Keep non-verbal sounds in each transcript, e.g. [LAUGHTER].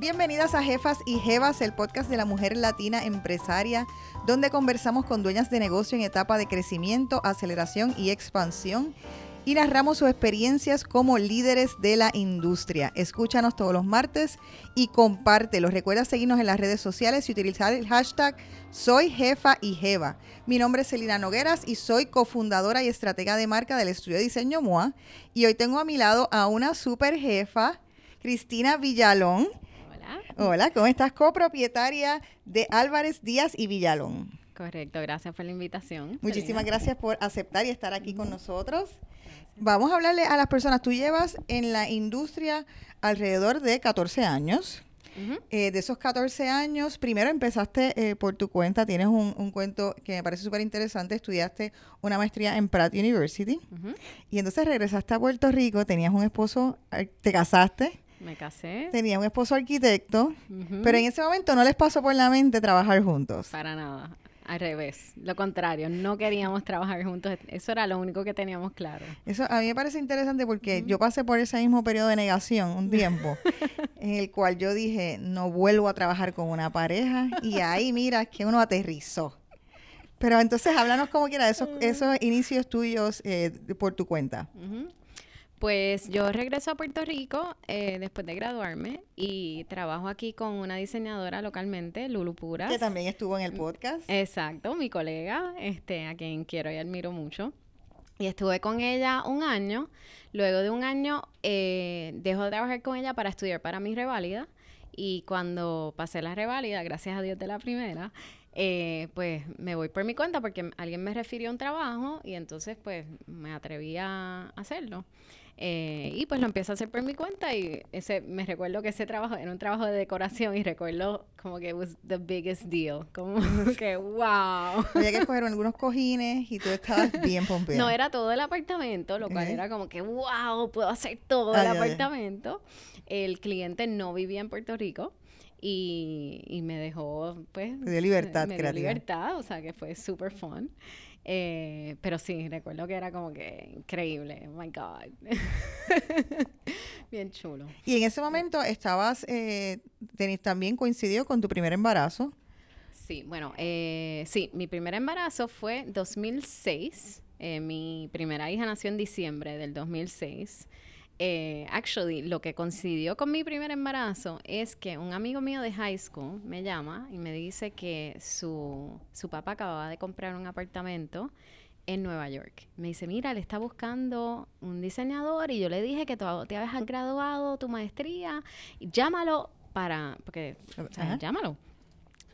Bienvenidas a Jefas y Jevas, el podcast de la mujer latina empresaria, donde conversamos con dueñas de negocio en etapa de crecimiento, aceleración y expansión y narramos sus experiencias como líderes de la industria. Escúchanos todos los martes y compártelo. Recuerda seguirnos en las redes sociales y utilizar el hashtag Soy Jefa y Jeva. Mi nombre es Celina Nogueras y soy cofundadora y estratega de marca del estudio de diseño MOA. Y hoy tengo a mi lado a una super jefa, Cristina Villalón. Hola, ¿cómo estás? Copropietaria de Álvarez Díaz y Villalón. Correcto, gracias por la invitación. Muchísimas gracias por aceptar y estar aquí con nosotros. Vamos a hablarle a las personas. Tú llevas en la industria alrededor de 14 años. Eh, de esos 14 años, primero empezaste eh, por tu cuenta, tienes un, cuento que me parece súper interesante, estudiaste una maestría en Pratt University y entonces regresaste a Puerto Rico, tenías un esposo, eh, te casaste, me casé. Tenía un esposo arquitecto, pero en ese momento no les pasó por la mente trabajar juntos. Para nada. Al revés, lo contrario, no queríamos trabajar juntos, eso era lo único que teníamos claro. Eso a mí me parece interesante porque yo pasé por ese mismo periodo de negación un tiempo [LAUGHS] en el cual yo dije, no vuelvo a trabajar con una pareja y ahí mira que uno aterrizó. Pero entonces háblanos como quiera de esos, esos inicios tuyos eh, por tu cuenta. Pues yo regreso a Puerto Rico eh, después de graduarme y trabajo aquí con una diseñadora localmente, Lulu Puras. Que también estuvo en el podcast. Exacto, mi colega, este, a quien quiero y admiro mucho. Y estuve con ella un año. Luego de un año eh, dejo de trabajar con ella para estudiar para mi reválida. Y cuando pasé la reválida, gracias a Dios de la primera, eh, pues me voy por mi cuenta porque alguien me refirió a un trabajo y entonces pues me atreví a hacerlo. Eh, y pues lo empiezo a hacer por mi cuenta y ese me recuerdo que ese trabajo era un trabajo de decoración y recuerdo como que was the biggest deal, como [LAUGHS] que wow. Había que escoger algunos cojines y tú estabas bien pompeada. No, era todo el apartamento, lo cual era como que wow, puedo hacer todo el apartamento. El cliente no vivía en Puerto Rico y, y me dejó pues... Me dio libertad me, dio libertad, o sea que fue super fun. Eh, pero sí, recuerdo que era como que increíble. Oh my God. [LAUGHS] Bien chulo. Y en ese momento estabas, eh, también coincidió con tu primer embarazo. Sí, bueno, eh, sí, mi primer embarazo fue 2006. Eh, mi primera hija nació en diciembre del 2006 eh, actually, lo que coincidió con mi primer embarazo es que un amigo mío de high school me llama y me dice que su, su papá acababa de comprar un apartamento en Nueva York. Me dice, mira, le está buscando un diseñador y yo le dije que tú te habías graduado tu maestría, llámalo para, porque, llámalo.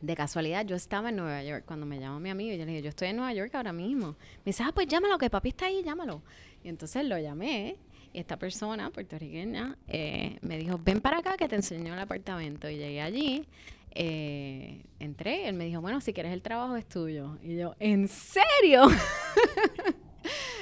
De casualidad, yo estaba en Nueva York cuando me llamó mi amigo y yo le dije, yo estoy en Nueva York ahora mismo. Me dice, ah, pues llámalo, que papi está ahí, llámalo. Y entonces lo llamé esta persona puertorriqueña eh, me dijo, ven para acá que te enseño el apartamento. Y llegué allí, eh, entré, él me dijo, bueno, si quieres el trabajo es tuyo. Y yo, ¿en serio? [LAUGHS]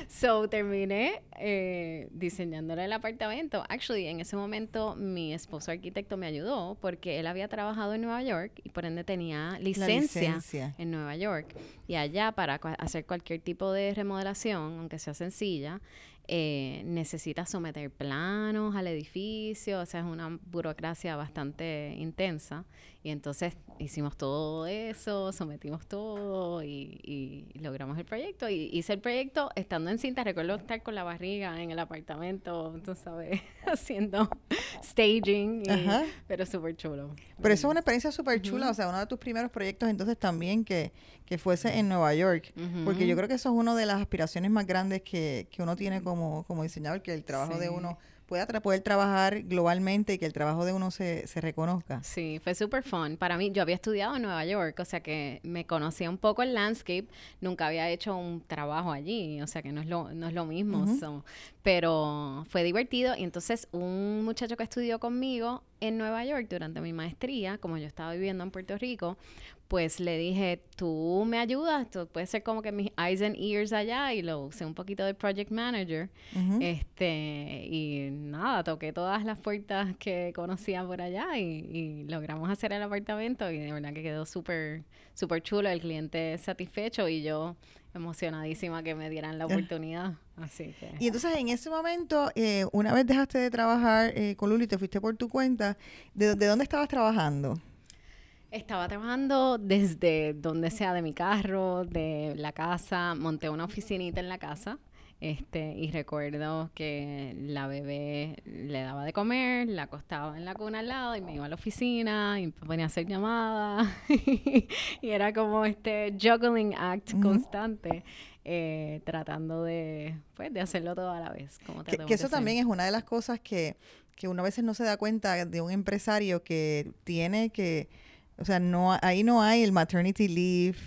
so terminé eh, diseñándole el apartamento. Actually, en ese momento mi esposo arquitecto me ayudó porque él había trabajado en Nueva York y por ende tenía licencia, en Nueva York. Y allá para hacer cualquier tipo de remodelación, aunque sea sencilla, eh, necesita someter planos al edificio, o sea, es una burocracia bastante intensa. Y entonces hicimos todo eso, sometimos todo y, logramos el proyecto. Y hice el proyecto estando en cinta. Recuerdo estar con la barriga en el apartamento, tú sabes, [LAUGHS] haciendo staging, pero súper chulo. Pero eso es una experiencia súper chula, o sea, uno de tus primeros proyectos entonces también que, que fuese en Nueva York, porque yo creo que eso es una de las aspiraciones más grandes que, que uno tiene como, como diseñador, que el trabajo de uno pueda poder trabajar globalmente y que el trabajo de uno se, se reconozca. Sí, fue súper fun. Para mí, yo había estudiado en Nueva York, o sea que me conocía un poco el landscape, nunca había hecho un trabajo allí, o sea que no es lo, no es lo mismo. pero fue divertido y entonces un muchacho que estudió conmigo en Nueva York durante mi maestría, como yo estaba viviendo en Puerto Rico, pues le dije, tú me ayudas, tú puedes ser como que mis eyes and ears allá y lo usé un poquito de project manager. Este, y nada, toqué todas las puertas que conocía por allá y, logramos hacer el apartamento y de verdad que quedó súper, súper chulo, el cliente satisfecho y yo emocionadísima que me dieran la oportunidad. Así que. Y entonces en ese momento, eh, una vez dejaste de trabajar eh, con Luli, te fuiste por tu cuenta, ¿de, de dónde estabas trabajando? Estaba trabajando desde donde sea de mi carro, de la casa, monté una oficinita en la casa. Este, y recuerdo que la bebé le daba de comer, la acostaba en la cuna al lado y me iba a la oficina y me ponía a hacer llamadas. [LAUGHS] y era como este juggling act constante. Eh, tratando de, pues, de hacerlo todo a la vez. Como que, que eso también es una de las cosas que, que uno a veces no se da cuenta de un empresario que tiene que o sea, no, ahí no hay el maternity leave,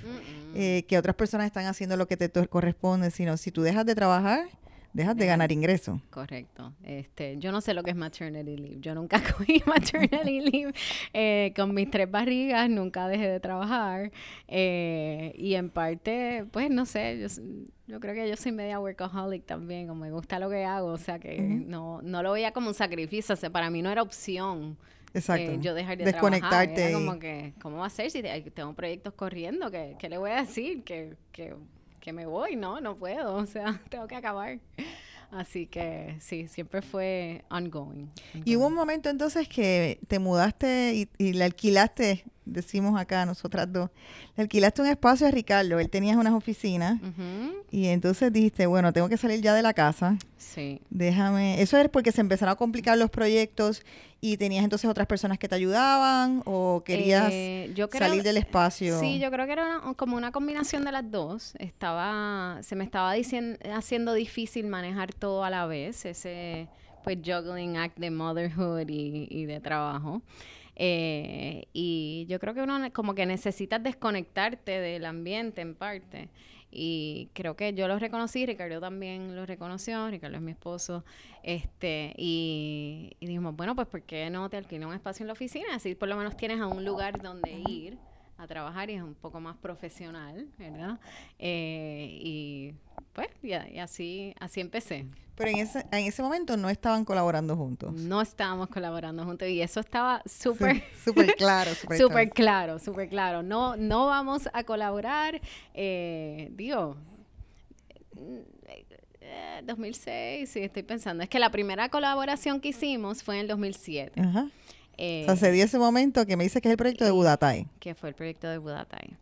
eh, que otras personas están haciendo lo que te corresponde, sino si tú dejas de trabajar, dejas de ganar ingreso. Correcto. Este, yo no sé lo que es maternity leave. Yo nunca [LAUGHS] cogí maternity [LAUGHS] leave. Eh, con mis tres barrigas nunca dejé de trabajar. Eh, y en parte, pues no sé, yo, yo, creo que yo soy media workaholic también, o me gusta lo que hago, o sea que no, no lo veía como un sacrificio, o sea, para mí no era opción Exacto. Eh, yo de Desconectarte. Trabajar. como que, ¿cómo va a ser si tengo proyectos corriendo? ¿Qué, qué le voy a decir? Que, que, que me voy, ¿no? No puedo, o sea, [LAUGHS] tengo que acabar. Así que sí, siempre fue ongoing. Y hubo un momento entonces que te mudaste y, y, le alquilaste, decimos acá nosotras dos, le alquilaste un espacio a Ricardo, él tenía unas oficinas y entonces dijiste, bueno, tengo que salir ya de la casa. Sí. Déjame, eso es porque se empezaron a complicar los proyectos y tenías entonces otras personas que te ayudaban o querías eh, salir del espacio. Sí, yo creo que era como una combinación de las dos. Estaba, se me estaba diciendo, haciendo difícil manejar todo a la vez, ese pues juggling act de motherhood y, de trabajo. Eh, y yo creo que uno como que necesitas desconectarte del ambiente en parte. Y creo que yo lo reconocí, Ricardo también lo reconoció, Ricardo es mi esposo, este, y, dijimos, bueno, pues ¿por qué no te alquilo un espacio en la oficina? Así por lo menos tienes a un lugar donde ir a trabajar y es un poco más profesional, ¿verdad? Eh, y pues, y, así, así empecé. Pero en ese, en ese momento no estaban colaborando juntos. No estábamos colaborando juntos y eso estaba [LAUGHS] [LAUGHS] súper... Súper claro. Súper claro, súper claro. No, no vamos a colaborar, eh, digo... 2006, eh, sí, estoy pensando. Es que la primera colaboración que hicimos fue en el 2007. Ajá. Eh, o sea, se dio ese momento que me dice que es el proyecto de Budatay. Que fue el proyecto de Budatay.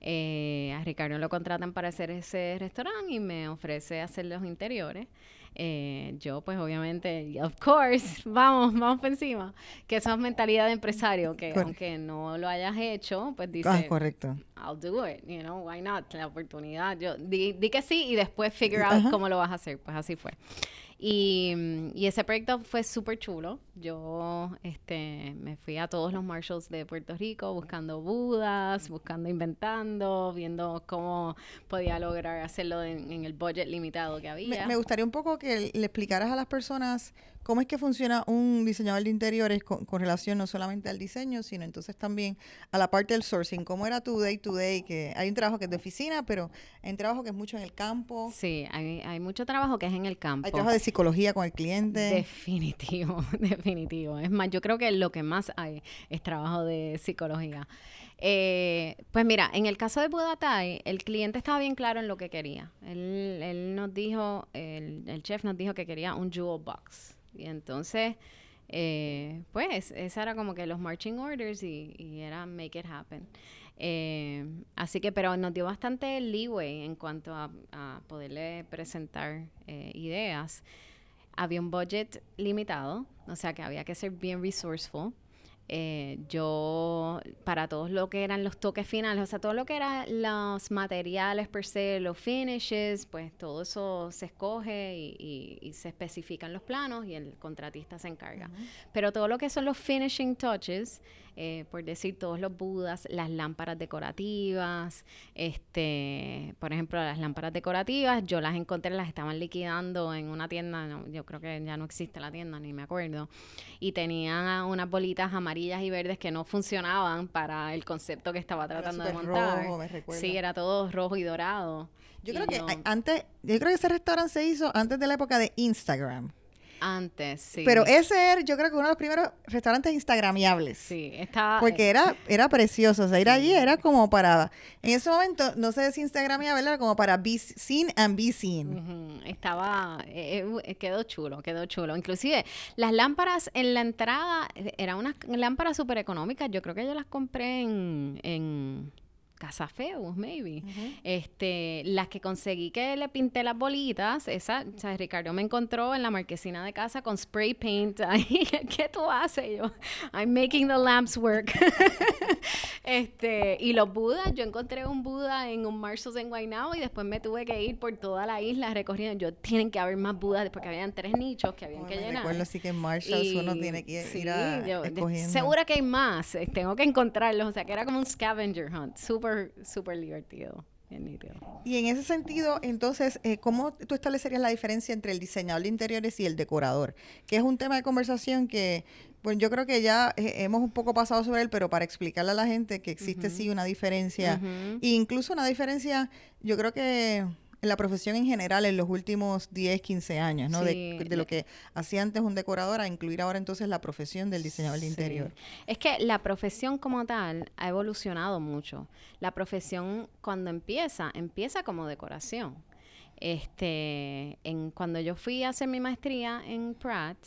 Eh, a Ricardo lo contratan para hacer ese restaurante y me ofrece hacer los interiores. Eh, yo, pues obviamente, of course, [LAUGHS] vamos, vamos por encima. Que esa es mentalidad de empresario, que aunque no lo hayas hecho, pues dice, ah, correcto. I'll do it, you know, why not? La oportunidad. Yo di, di que sí y después figure out cómo lo vas a hacer. Pues así fue. Y, y ese proyecto fue súper chulo. Yo este, me fui a todos los Marshalls de Puerto Rico buscando budas, buscando, inventando, viendo cómo podía lograr hacerlo en, el budget limitado que había. Me, gustaría un poco que le explicaras a las personas cómo es que funciona un diseñador de interiores con, relación no solamente al diseño, sino entonces también a la parte del sourcing. ¿Cómo era tu day to day? Que hay un trabajo que es de oficina, pero hay un trabajo que es mucho en el campo. Sí, hay, hay mucho trabajo que es en el campo. Hay trabajo de psicología con el cliente. Definitivo, [LAUGHS] definitivo. Es más, yo creo que lo que más hay es trabajo de psicología. Eh, pues mira, en el caso de Budatay, el cliente estaba bien claro en lo que quería. Él, él nos dijo, el, el, chef nos dijo que quería un jewel box. Y entonces, eh, pues, esa era como que los marching orders y, era make it happen. Eh, así que, pero nos dio bastante leeway en cuanto a, a poderle presentar eh, ideas. Había un budget limitado, o sea que había que ser bien resourceful. Eh, yo, para todos lo que eran los toques finales, o sea, todo lo que eran los materiales per se, los finishes, pues todo eso se escoge y, se especifican los planos y el contratista se encarga. Pero todo lo que son los finishing touches, eh, por decir todos los budas, las lámparas decorativas, este, por ejemplo, las lámparas decorativas, yo las encontré, las estaban liquidando en una tienda, yo creo que ya no existe la tienda, ni me acuerdo, y tenían unas bolitas amarillas y verdes que no funcionaban para el concepto que estaba tratando de montar. Rojo, me sí, era todo rojo y dorado. Yo creo que antes, yo creo que ese restaurante se hizo antes de la época de Instagram. Antes, sí. Pero ese era, yo creo que uno de los primeros restaurantes instagramiables. Sí, estaba... Porque era, era precioso. O sea, ir allí era como para... En ese momento, no sé si instagramiable era como para be seen and be seen. Estaba, eh, eh, quedó chulo, quedó chulo. Inclusive, las lámparas en la entrada eh, eran unas lámparas súper económicas. Yo creo que yo las compré en, en Casa Feus, maybe. Este, las que conseguí que le pinté las bolitas, esa, o sea, Ricardo me encontró en la marquesina de casa con spray paint. [LAUGHS] Ahí, ¿qué tú haces? Yo, I'm making the lamps work. [LAUGHS] este, y los budas, yo encontré un Buda en un Marshalls en Guaynabo y después me tuve que ir por toda la isla recorriendo. Yo, tienen que haber más Budas porque habían tres nichos que habían Bueno, que me llenar. recuerdo sí que en Marshalls uno tiene que sí, ir a yo. Segura que hay más. eh, Tengo que encontrarlos. O sea, que era como un scavenger hunt. Súper, súper divertido. Bien nítido. Y en ese sentido, entonces, eh, ¿cómo tú establecerías la diferencia entre el diseñador de interiores y el decorador? Que es un tema de conversación que, bueno, yo creo que ya eh, hemos un poco pasado sobre él, pero para explicarle a la gente que existe sí una diferencia, Ujú. e incluso una diferencia, yo creo que en la profesión en general en los últimos 10, 15 años, ¿no? Sí, De, de lo que hacía antes un decorador a incluir ahora entonces la profesión del diseñador de Sí. interior. Es que la profesión como tal ha evolucionado mucho. La profesión cuando empieza, empieza como decoración. Este, en, cuando yo fui a hacer mi maestría en Pratt,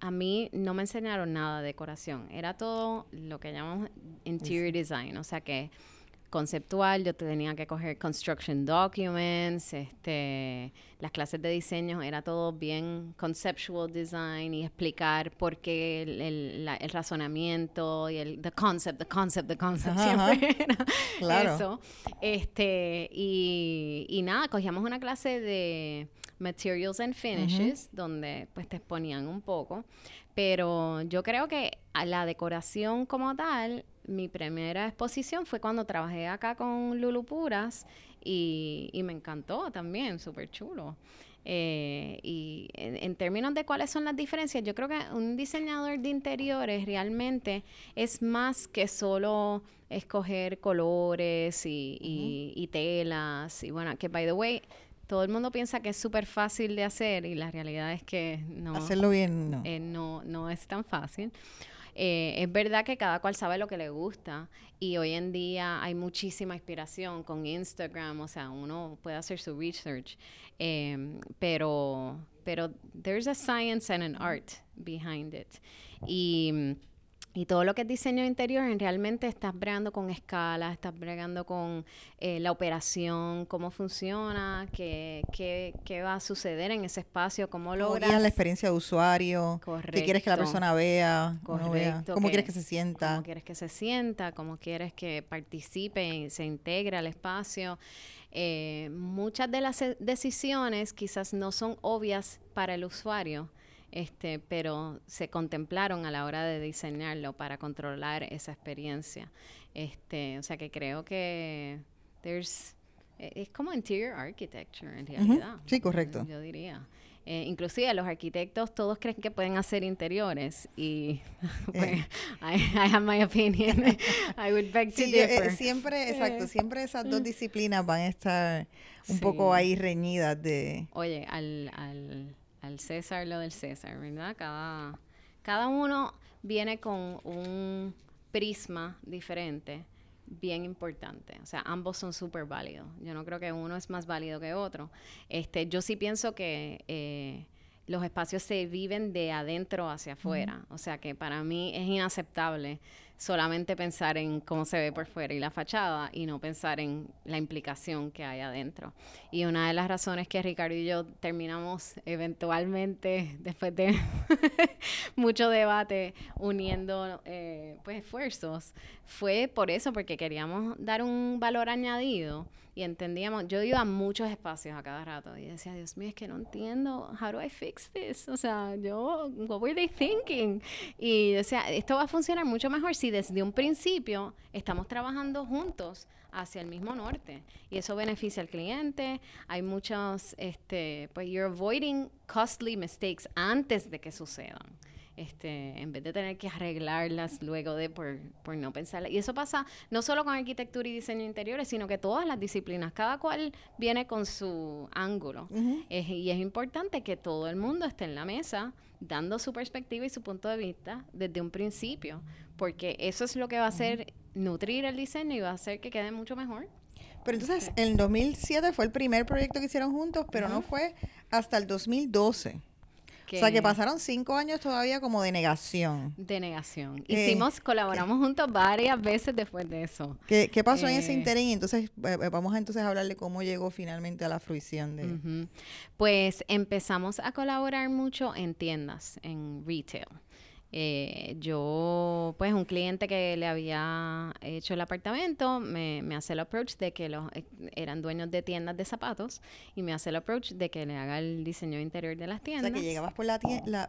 a mí no me enseñaron nada de decoración. Era todo lo que llamamos interior design, o sea que conceptual, yo tenía que coger construction documents, este, las clases de diseño era todo bien conceptual design y explicar por qué el, el- la- el razonamiento y el the concept, the concept, the concept Ajá, siempre era [LAUGHS] Claro. eso. Este, y, y nada, cogíamos una clase de materials and finishes donde pues te exponían un poco, pero yo creo que a la decoración como tal, mi primera exposición fue cuando trabajé acá con Lulu Puras y, y me encantó también, súper chulo. Eh, y en, en términos de cuáles son las diferencias, yo creo que un diseñador de interiores realmente es más que solo escoger colores y, y- y telas. Y bueno, que by the way, todo el mundo piensa que es súper fácil de hacer y la realidad es que no, Hacerlo bien, no. eh, no, no es tan fácil. Eh, es verdad que cada cual sabe lo que le gusta y hoy en día hay muchísima inspiración con Instagram, o sea, uno puede hacer su research, em, pero, pero there's a science and an art behind it. Y, y todo lo que es diseño interior, en realmente estás bregando con escala, estás bregando con eh, la operación, cómo funciona, qué, qué, qué va a suceder en ese espacio, cómo ¿Cómo logras... guías la experiencia de usuario? ¿Qué quieres que la Correcto. persona vea? uno vea? Correcto, ¿Cómo que- quieres que se sienta? Cómo quieres que se sienta, cómo quieres que participe y se integre al espacio. Eh, muchas de las decisiones quizás no son obvias para el usuario, este, pero se contemplaron a la hora de diseñarlo para controlar esa experiencia. Este, o sea que creo que there's, eh, es como interior architecture en realidad. Sí, correcto. Yo diría. Eh, inclusive los arquitectos todos creen que pueden hacer interiores y [LAUGHS] pues, I, I have my opinion. [LAUGHS] I would beg to Sí, eh, differ. siempre, exacto, Eh, siempre esas dos disciplinas van a estar un poco ahí reñidas de... Oye, al, al, al César lo del César, ¿verdad? Cada, cada uno viene con un prisma diferente, bien importante. O sea, ambos son súper válidos. Yo no creo que uno es más válido que otro. Este, yo sí pienso que eh, los espacios se viven de adentro hacia afuera. O sea que para mí es inaceptable solamente pensar en cómo se ve por fuera y la fachada y no pensar en la implicación que hay adentro. Y una de las razones que Ricardo y yo terminamos eventualmente, [LAUGHS] después de [LAUGHS] mucho debate, uniendo eh, pues esfuerzos, fue por eso, porque queríamos dar un valor añadido y entendíamos, yo iba a muchos espacios a cada rato y decía, Dios mío, es que no entiendo, how do I fix this? O sea, yo, what were they thinking? Y decía, esto va a funcionar mucho mejor si desde un principio estamos trabajando juntos hacia el mismo norte y eso beneficia al cliente. Hay muchos, este, pues you're avoiding costly mistakes antes de que sucedan. Este, en vez de tener que arreglarlas luego de por, por no pensarlas. Y eso pasa no solo con arquitectura y diseño interiores, sino que todas las disciplinas, cada cual viene con su ángulo. y es importante que todo el mundo esté en la mesa dando su perspectiva y su punto de vista desde un principio, porque eso es lo que va a hacer nutrir el diseño y va a hacer que quede mucho mejor. Pero entonces, en 2007 fue el primer proyecto que hicieron juntos, pero no fue hasta el 2012. O sea, que pasaron cinco años todavía como de negación. De negación. Hicimos, colaboramos juntos varias veces después de eso. ¿Qué, pasó en ese eh, interín? Entonces, eh, eh, vamos a entonces a hablar de cómo llegó finalmente a la fruición de... Pues empezamos a colaborar mucho en tiendas, en retail. Eh, yo, pues un cliente que le había hecho el apartamento, me, hace el approach de que los eh, eran dueños de tiendas de zapatos y me hace el approach de que le haga el diseño interior de las tiendas. O sea, que llegabas por la,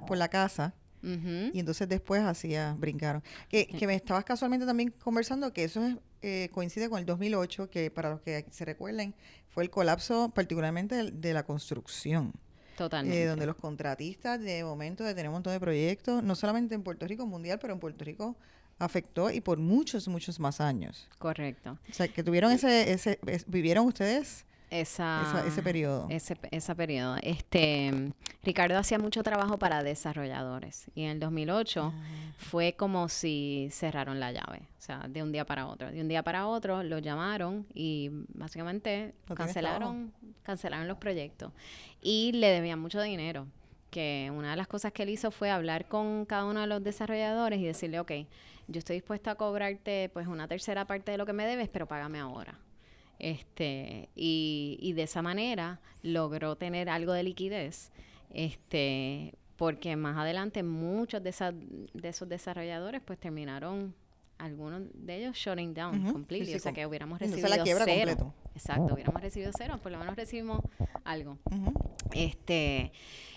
por la casa y entonces después hacía, brincaron. Que, que me estabas casualmente también conversando que eso eh, coincide con el 2008, que para los que se recuerden, fue el colapso particularmente de la construcción. Totalmente. Eh, donde los contratistas de momento de tener un montón de proyectos, no solamente en Puerto Rico mundial, pero en Puerto Rico afectó y por muchos, muchos más años. Correcto. O sea, que tuvieron ese, ese, vivieron ustedes esa, ese periodo. Ese, ese periodo. Este, Ricardo hacía mucho trabajo para desarrolladores y en el 2008 ah. fue como si cerraron la llave, o sea, de un día para otro. De un día para otro lo llamaron y básicamente cancelaron, cancelaron los proyectos y le debían mucho dinero que una de las cosas que él hizo fue hablar con cada uno de los desarrolladores y decirle, ok, yo estoy dispuesto a cobrarte pues una tercera parte de lo que me debes, pero págame ahora. Este, y, y de esa manera logró tener algo de liquidez. Este, porque más adelante muchos de, de esos desarrolladores pues terminaron algunos de ellos shutting down completely, o sea que hubiéramos recibido cero. Exacto, hubiéramos recibido cero, por lo menos recibimos algo. Este,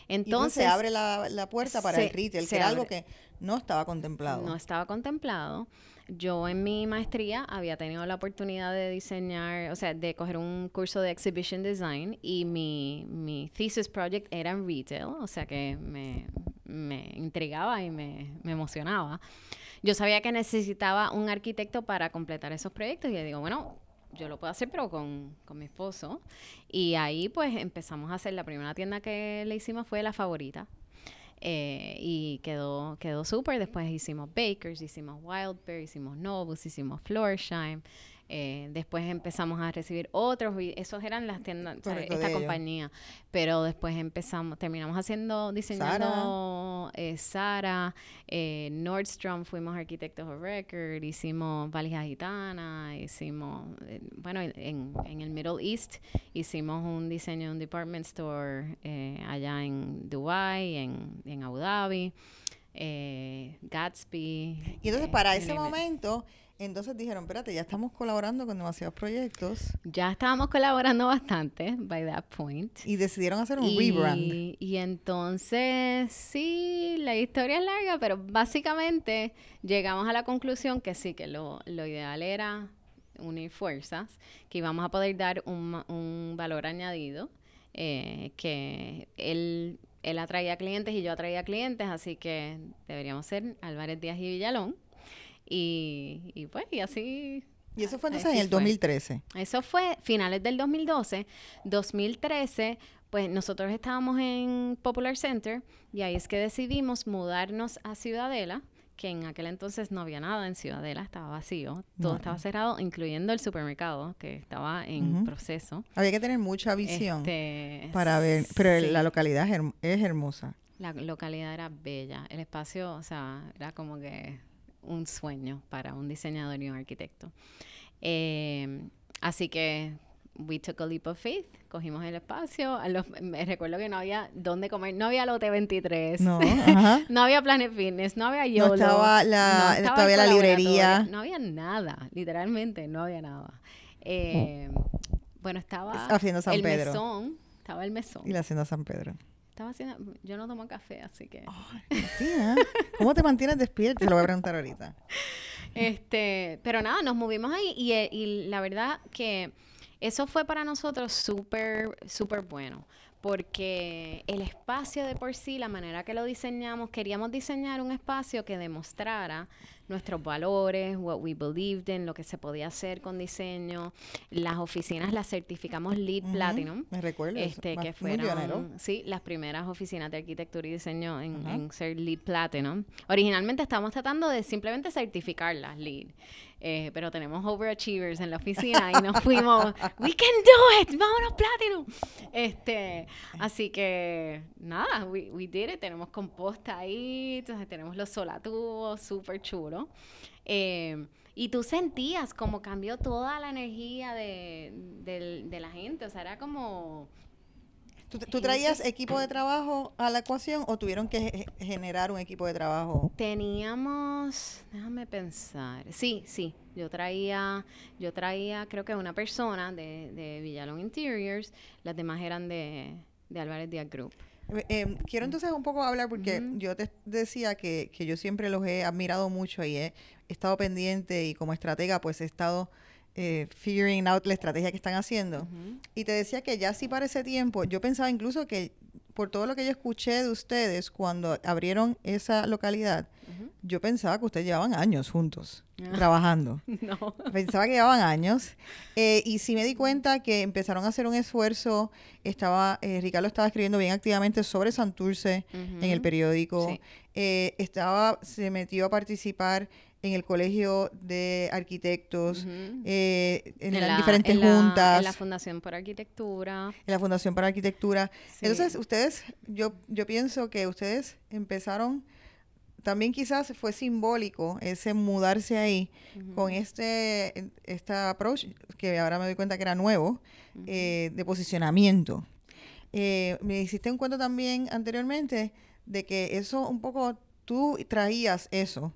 entonces, se abre la, la puerta para el retail, que era algo que no estaba contemplado. No estaba contemplado. Yo en mi maestría había tenido la oportunidad de diseñar, o sea, de coger un curso de exhibition design y mi, mi thesis project era en retail, o sea que me, me intrigaba y me, me emocionaba. Yo sabía que necesitaba un arquitecto para completar esos proyectos y le digo, bueno, yo lo puedo hacer, pero con, con, mi esposo. Y ahí pues empezamos a hacer, la primera tienda que le hicimos fue La Favorita, eh, y quedó, quedó súper. Después hicimos Bakers, hicimos Wild Bear, hicimos Novus, hicimos Florsheim. Eh, después empezamos a recibir otros, esos eran las tiendas, esta compañía. Pero después empezamos, terminamos haciendo, diseñando Sara, eh, eh, Nordstrom, fuimos arquitectos of record, hicimos Valija Gitana, hicimos, bueno, en, en, el Middle East hicimos un diseño de un department store allá en Dubai, en, en Abu Dhabi. Gatsby. Y entonces para ese momento entonces dijeron, espérate, ya estamos colaborando con demasiados proyectos. Ya estábamos colaborando bastante, by that point. Y decidieron hacer un rebrand. Y entonces, sí, la historia es larga, pero básicamente llegamos a la conclusión que sí, que lo, ideal era unir fuerzas, que íbamos a poder dar un, valor añadido, eh, que él, él atraía clientes y yo atraía clientes, así que deberíamos ser Álvarez Díaz y Villalón. Y, y pues, y así y eso fue entonces en el 2013. Eso fue finales del 2012. 2013, pues nosotros estábamos en Popular Center y ahí es que decidimos mudarnos a Ciudadela, que en aquel entonces no había nada en Ciudadela, estaba vacío, todo estaba cerrado, incluyendo el supermercado que estaba en proceso. Había que tener mucha visión este, para ver, pero la localidad es hermosa. La localidad era bella, el espacio, o sea, era como que un sueño para un diseñador y un arquitecto. Eh, así que we took a leap of faith, cogimos el espacio. me recuerdo que no había dónde comer, no había lote 23, no, [LAUGHS] no había Planet Fitness, no había YOLO. No estaba, la, librería. No había nada, literalmente no había nada. Eh, bueno, estaba Haciendo San el Pedro. mesón, estaba el mesón. Y la hacienda San Pedro. Estaba haciendo, yo no tomo café, así que. ¿Cómo te mantienes despierta? Te lo voy a preguntar ahorita. Este, pero nada, nos movimos ahí y, eh, y la verdad que Eso fue para nosotros súper, súper bueno, porque el espacio de por sí, la manera que lo diseñamos, queríamos diseñar un espacio que demostrara nuestros valores, what we believed in, lo que se podía hacer con diseño. Las oficinas las certificamos LEED Platinum. Me recuerdo. Este, que fueron, sí, las primeras oficinas de arquitectura y diseño en, en ser LEED Platinum. Originalmente estábamos tratando de simplemente certificarlas LEED. Eh, pero tenemos overachievers en la oficina y nos fuimos, we can do it, vámonos Platinum. Este, así que nada, we, we did it, tenemos composta ahí, entonces tenemos los solatubos, súper chulo. Eh, y tú sentías como cambió toda la energía de, de la gente, o sea, era como ¿Tú, traías equipo de trabajo a la ecuación o tuvieron que generar un equipo de trabajo? Teníamos, déjame pensar. Sí, sí. Yo traía, yo traía, creo que una persona de, de Villalón Interiors, las demás eran de, de Álvarez Díaz Group. Eh, em, quiero entonces un poco hablar porque yo te decía que, que, yo siempre los he admirado mucho y he estado pendiente y como estratega pues he estado eh, figuring out la estrategia que están haciendo. Y te decía que ya sí para ese tiempo, yo pensaba incluso que por todo lo que yo escuché de ustedes cuando abrieron esa localidad, yo pensaba que ustedes llevaban años juntos ah. trabajando. [LAUGHS] No. Pensaba que llevaban años. Eh, y sí me di cuenta que empezaron a hacer un esfuerzo. Estaba, eh, Ricardo estaba escribiendo bien activamente sobre Santurce en el periódico. Eh, estaba, se metió a participar en el colegio de arquitectos, eh, en, las diferentes juntas. en la Fundación por Arquitectura. En la Fundación por Arquitectura. Entonces, ustedes, yo, yo pienso que ustedes empezaron, también quizás fue simbólico ese mudarse ahí con este, este approach, que ahora me doy cuenta que era nuevo, eh, de posicionamiento. Eh, me hiciste un cuento también anteriormente de que eso un poco, tú traías eso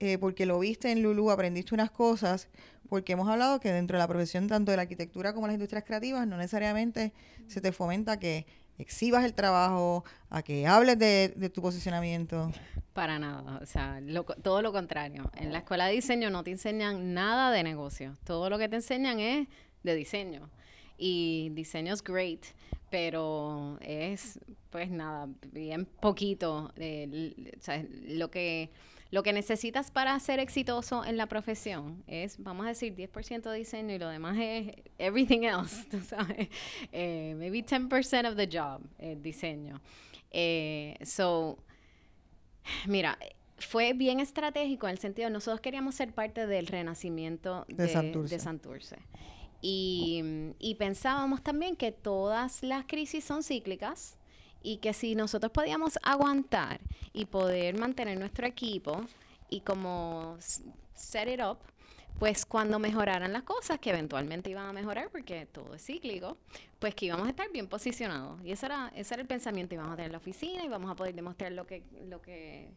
eh, porque lo viste en Lulu, aprendiste unas cosas, porque hemos hablado que dentro de la profesión tanto de la arquitectura como de las industrias creativas no necesariamente se te fomenta que exhibas el trabajo, a que hables de, tu posicionamiento. Para nada, o sea, todo lo contrario. En la escuela de diseño no te enseñan nada de negocio, todo lo que te enseñan es de diseño. Y diseño es great, pero es, pues nada, bien poquito. o sea, lo que lo que necesitas para ser exitoso en la profesión es, vamos a decir, 10% de diseño y lo demás es everything else, [LAUGHS] tú sabes. Eh, maybe 10% of the job, el diseño. Eh, so, mira, fue bien estratégico en el sentido, nosotros queríamos ser parte del renacimiento de, de Santurce. Y, y pensábamos también que todas las crisis son cíclicas y que si nosotros podíamos aguantar y poder mantener nuestro equipo y como set it up, pues cuando mejoraran las cosas, que eventualmente iban a mejorar porque todo es cíclico, pues que íbamos a estar bien posicionados. Y ese era, ese era el pensamiento, íbamos a tener la oficina y vamos a poder demostrar lo que, lo que,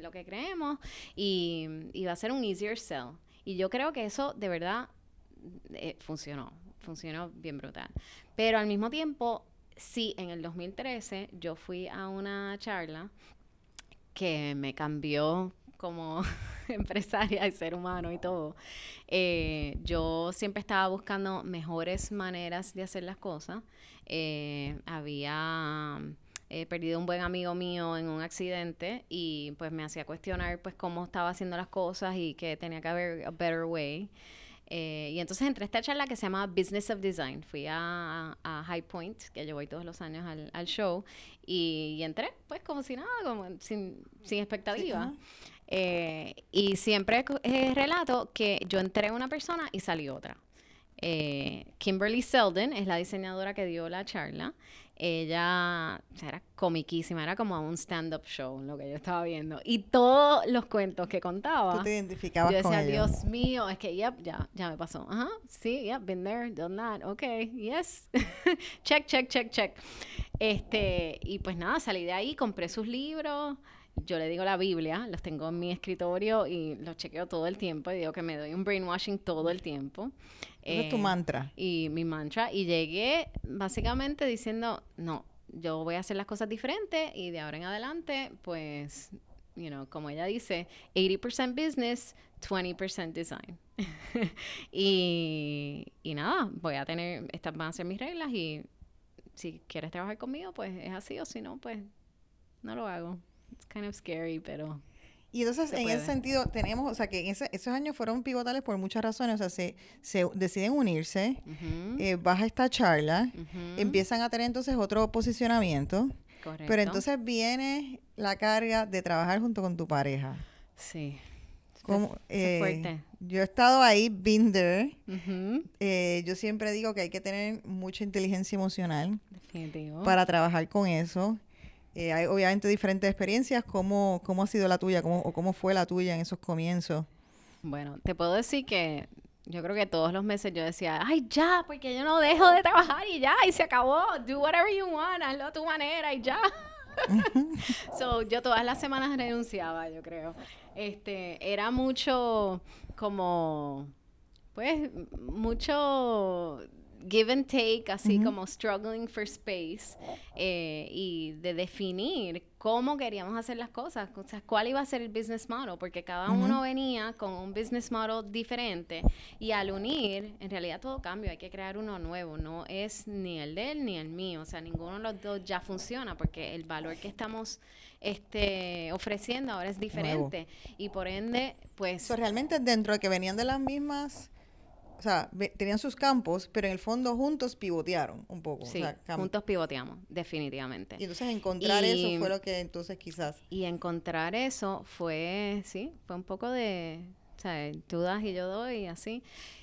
lo que creemos y, iba va a ser un easier sell. Y yo creo que eso de verdad eh, funcionó, funcionó bien brutal. Pero al mismo tiempo sí, en el 2013 yo fui a una charla que me cambió como [LAUGHS] empresaria y ser humano y todo. Eh, yo siempre estaba buscando mejores maneras de hacer las cosas. Eh, había eh, perdido un buen amigo mío en un accidente y pues me hacía cuestionar pues cómo estaba haciendo las cosas y que tenía que haber a better way. Eh, y entonces entré a esta charla que se llama Business of Design. Fui a, High Point, que yo voy todos los años al, show, y, entré, pues como si nada, como sin, sin expectativa. Eh, y siempre eh, relato que yo entré una persona y salí otra. Kimberly Selden es la diseñadora que dio la charla ella era comiquísima, era como un stand-up show lo que yo estaba viendo. Y todos los cuentos que contaba. Tú te identificabas yo decía, Dios mío, es que ya, ya, ya me pasó. Ajá, sí, yeah, been there, done that, ok, yes. [LAUGHS] check, check, check, check. Este, y pues nada, salí de ahí, compré sus libros. Yo le digo la Biblia, los tengo en mi escritorio y los chequeo todo el tiempo y digo que me doy un brainwashing todo el tiempo. Ese es tu eh, mantra. Y mi mantra. Y llegué básicamente diciendo, no, yo voy a hacer las cosas diferentes y de ahora en adelante, pues, you know, como ella dice, 80% business, 20% design. [LAUGHS] y, y nada, voy a tener, estas van a ser mis reglas y si quieres trabajar conmigo, pues es así, o si no, pues no lo hago. It's kind of scary, pero... Y entonces, en ese sentido, tenemos, o sea, que esos años fueron pivotales por muchas razones. O sea, se, se deciden unirse, eh, baja esta charla, empiezan a tener entonces otro posicionamiento. Correcto. Pero entonces viene la carga de trabajar junto con tu pareja. Sí. Como, eh, fuerte. Yo he estado ahí, been there. Eh, yo siempre digo que hay que tener mucha inteligencia emocional Definitivo. para trabajar con eso. Eh, hay obviamente diferentes experiencias. ¿Cómo, cómo ha sido la tuya cómo, o cómo fue la tuya en esos comienzos? Bueno, te puedo decir que yo creo que todos los meses yo decía, ay, ya, porque yo no dejo de trabajar y ya, y se acabó. Do whatever you want, hazlo a tu manera y ya. [LAUGHS] so, yo todas las semanas renunciaba, yo creo. Este, era mucho como, pues, mucho give and take, así como struggling for space, eh, y de definir cómo queríamos hacer las cosas, o sea, cuál iba a ser el business model, porque cada uno venía con un business model diferente, y al unir, en realidad todo cambia, hay que crear uno nuevo, no es ni el de él ni el mío, o sea, ninguno de los dos ya funciona, porque el valor que estamos este, ofreciendo ahora es diferente, y por ende, pues... realmente dentro de que venían de las mismas o sea, tenían sus campos, pero en el fondo juntos pivotearon un poco. Sí, juntos pivoteamos, definitivamente. Y entonces encontrar eso fue lo que entonces quizás... Y encontrar eso fue, sí, fue un poco de, o sea, tú das y yo doy y así.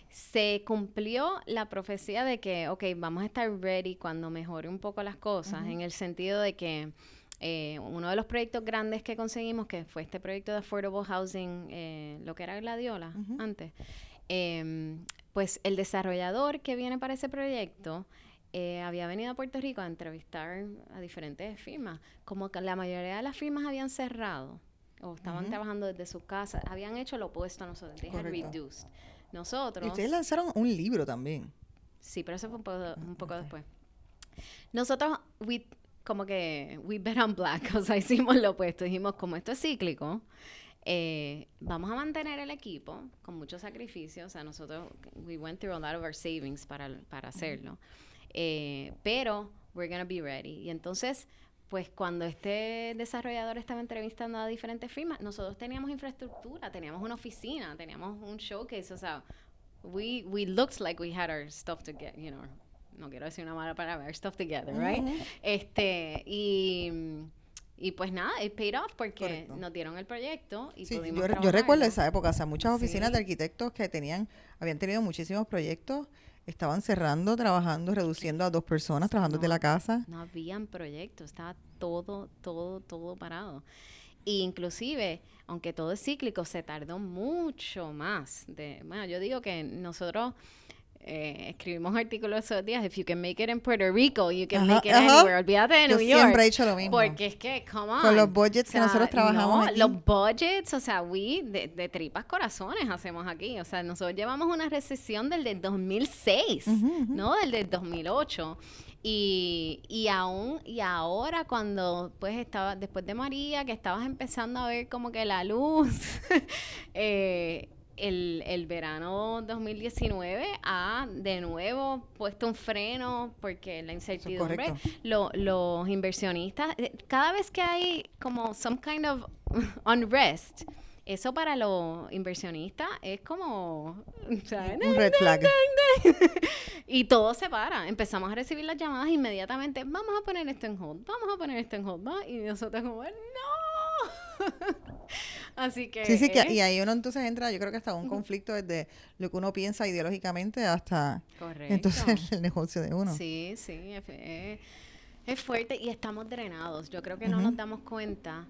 Se cumplió la profecía de que, ok, vamos a estar ready cuando mejore un poco las cosas, en el sentido de que eh, uno de los proyectos grandes que conseguimos, que fue este proyecto de Affordable Housing, eh, lo que era Gladiola antes, eh, pues el desarrollador que viene para ese proyecto eh, había venido a Puerto Rico a entrevistar a diferentes firmas. Como que la mayoría de las firmas habían cerrado o estaban trabajando desde su casa, habían hecho lo opuesto a nosotros, reduced. Nosotros... Y ustedes lanzaron un libro también. Sí, pero eso fue un poco, un poco después. Nosotros, como que, we bet on black, [LAUGHS] o sea, hicimos lo opuesto. Dijimos, como esto es cíclico, eh, vamos a mantener el equipo con mucho sacrificio. O sea, nosotros, we went through a lot of our savings para, para hacerlo. Eh, pero, we're going to be ready. Y entonces, pues cuando este desarrollador estaba entrevistando a diferentes firmas, nosotros teníamos infraestructura, teníamos una oficina, teníamos un showcase, o sea, we, we looked like we had our stuff together, you know, no quiero decir una mala palabra, our stuff together, right? Este, y y pues nada, it paid off porque nos dieron el proyecto y pudimos yo, yo recuerdo esa época, o sea, muchas oficinas de arquitectos que tenían, habían tenido muchísimos proyectos, estaban cerrando, trabajando, reduciendo a dos personas, trabajando desde la casa. No habían proyectos, estaba todo, todo, todo parado. E inclusive, aunque todo es cíclico, se tardó mucho más. De, bueno, yo digo que nosotros eh, escribimos artículos esos días, if you can make it in Puerto Rico, you can make it anywhere. Olvídate de New York. siempre he hecho lo mismo. Porque es que, come on. Con los budgets que nosotros trabajamos Los budgets, o sea, we, de, tripas corazones hacemos aquí. O sea, nosotros llevamos una recesión del del 2006, ¿no? Del del 2008. Y, y aún, y ahora cuando pues estaba, después de María, que estabas empezando a ver como que la luz, [LAUGHS] eh, el, el verano 2019 ha de nuevo puesto un freno porque la incertidumbre, los inversionistas, eh, cada vez que hay como some kind of [LAUGHS] unrest, eso para los inversionistas es como un red flag. [LAUGHS] y todo se para. Empezamos a recibir las llamadas inmediatamente. Vamos a poner esto en hold. Vamos a poner esto en hold. Y nosotros como, no. [LAUGHS] Así que... Sí, sí, que, y ahí uno entonces entra, yo creo que hasta un conflicto desde lo que uno piensa ideológicamente hasta entonces [LAUGHS] el negocio de uno. Sí, sí, es, fuerte y estamos drenados. Yo creo que no nos damos cuenta,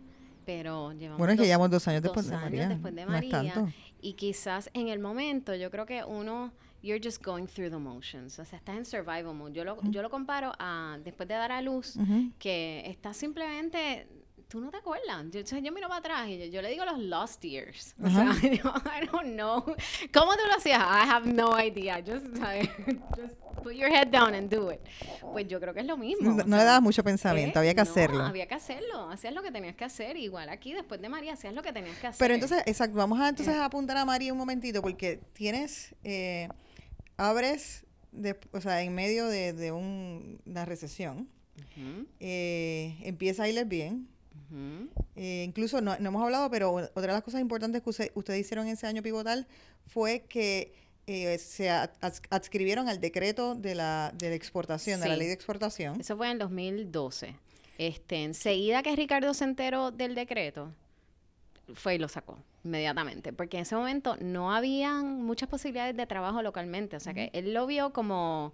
pero llevamos Bueno, es que llevamos dos años después de María. después de María. y quizás en el momento, yo creo que uno you're just going through the motions. O sea, estás en survival mode. Yo lo, yo lo comparo a después de dar a luz, que estás simplemente tú no te acuerdas. Yo, yo miro para atrás y yo, le digo los lost years. O sea, [LAUGHS] I don't know. ¿Cómo tú lo hacías? I have no idea. Just, [LAUGHS] just put your head down and do it. Pues yo creo que es lo mismo. No, le dabas mucho pensamiento, había que no, hacerlo. Había que hacerlo, hacías lo que tenías que hacer. Igual aquí, después de María, hacías lo que tenías que hacer. Pero entonces, exacto, vamos a entonces a apuntar a María un momentito, porque tienes, eh, abres, de, o sea, en medio de, de un, una recesión, eh, empieza a irles bien. Eh, incluso no, no, hemos hablado, pero otra de las cosas importantes que ustedes hicieron en ese año pivotal fue que eh, se adscribieron al decreto de la, de la exportación, de la ley de exportación. Eso fue en 2012. Este, enseguida que Ricardo se enteró del decreto, fue y lo sacó inmediatamente, porque en ese momento no habían muchas posibilidades de trabajo localmente, o sea que él lo vio como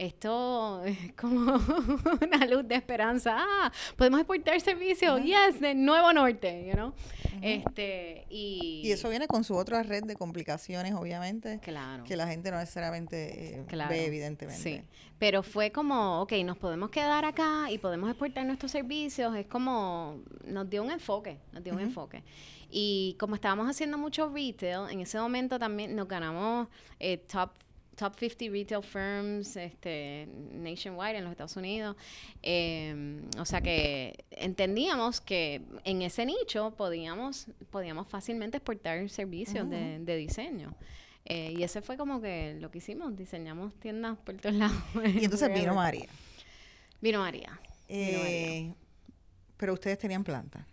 esto es como [LAUGHS] una luz de esperanza. Ah, podemos exportar servicios, yes, de Nuevo Norte, you know? este, y, y, eso viene con su otra red de complicaciones, obviamente, claro. que la gente no necesariamente eh, ve, evidentemente. Sí, pero fue como, ok, nos podemos quedar acá y podemos exportar nuestros servicios, es como, nos dio un enfoque, nos dio un enfoque. Y como estábamos haciendo mucho retail, en ese momento también nos ganamos eh, top top 50 retail firms este, nationwide en los Estados Unidos. Em, o sea que entendíamos que en ese nicho podíamos, podíamos fácilmente exportar servicios de, de, diseño. Eh, y ese fue como que lo que hicimos, diseñamos tiendas por todos lados. [LAUGHS] Y entonces vino María. Vino María. Eh, pero ustedes tenían planta.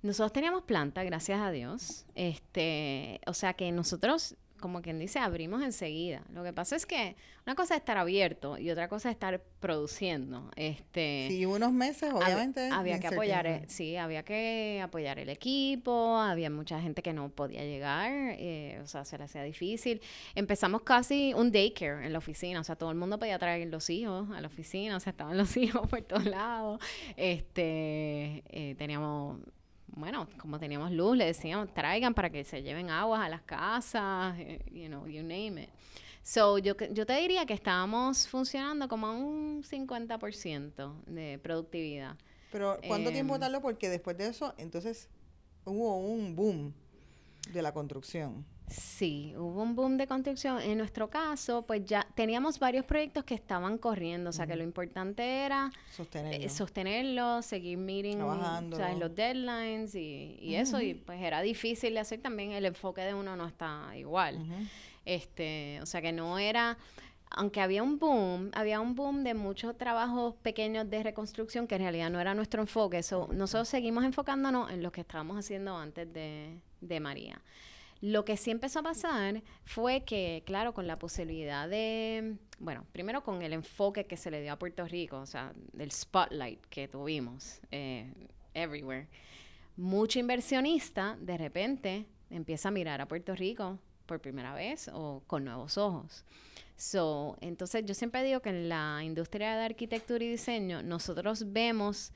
Nosotros teníamos planta, gracias a Dios. Este, o sea que nosotros como quien dice, abrimos enseguida. Lo que pasa es que una cosa es estar abierto y otra cosa es estar produciendo. Este, sí, unos meses, obviamente. Había, que apoyar, eh, sí, había que apoyar el equipo, había mucha gente que no podía llegar, eh, o sea, se le hacía difícil. Empezamos casi un daycare en la oficina, o sea, todo el mundo podía traer los hijos a la oficina, o sea, estaban los [LAUGHS] hijos por todos lados. Este, eh, teníamos bueno, como teníamos luz, le decíamos, traigan para que se lleven aguas a las casas, eh, you know, you name it. So, yo, yo te diría que estábamos funcionando como a un 50% de productividad. Pero, ¿cuánto tiempo darlo? Em, Porque después de eso, entonces, hubo un boom de la construcción. Sí, hubo un boom de construcción. En nuestro caso, pues ya teníamos varios proyectos que estaban corriendo, o sea que lo importante era sostenerlo, eh, sostenerlo seguir meeting o sea, los deadlines y, eso, y pues era difícil de hacer también, el enfoque de uno no está igual. este O sea que no era, aunque había un boom, había un boom de muchos trabajos pequeños de reconstrucción que en realidad no era nuestro enfoque, eso nosotros seguimos enfocándonos en lo que estábamos haciendo antes de, de María. Lo que sí empezó a pasar fue que, claro, con la posibilidad de, bueno, primero con el enfoque que se le dio a Puerto Rico, o sea, del spotlight que tuvimos eh, everywhere, mucho inversionista de repente empieza a mirar a Puerto Rico por primera vez o con nuevos ojos. So, entonces yo siempre digo que en la industria de arquitectura y diseño nosotros vemos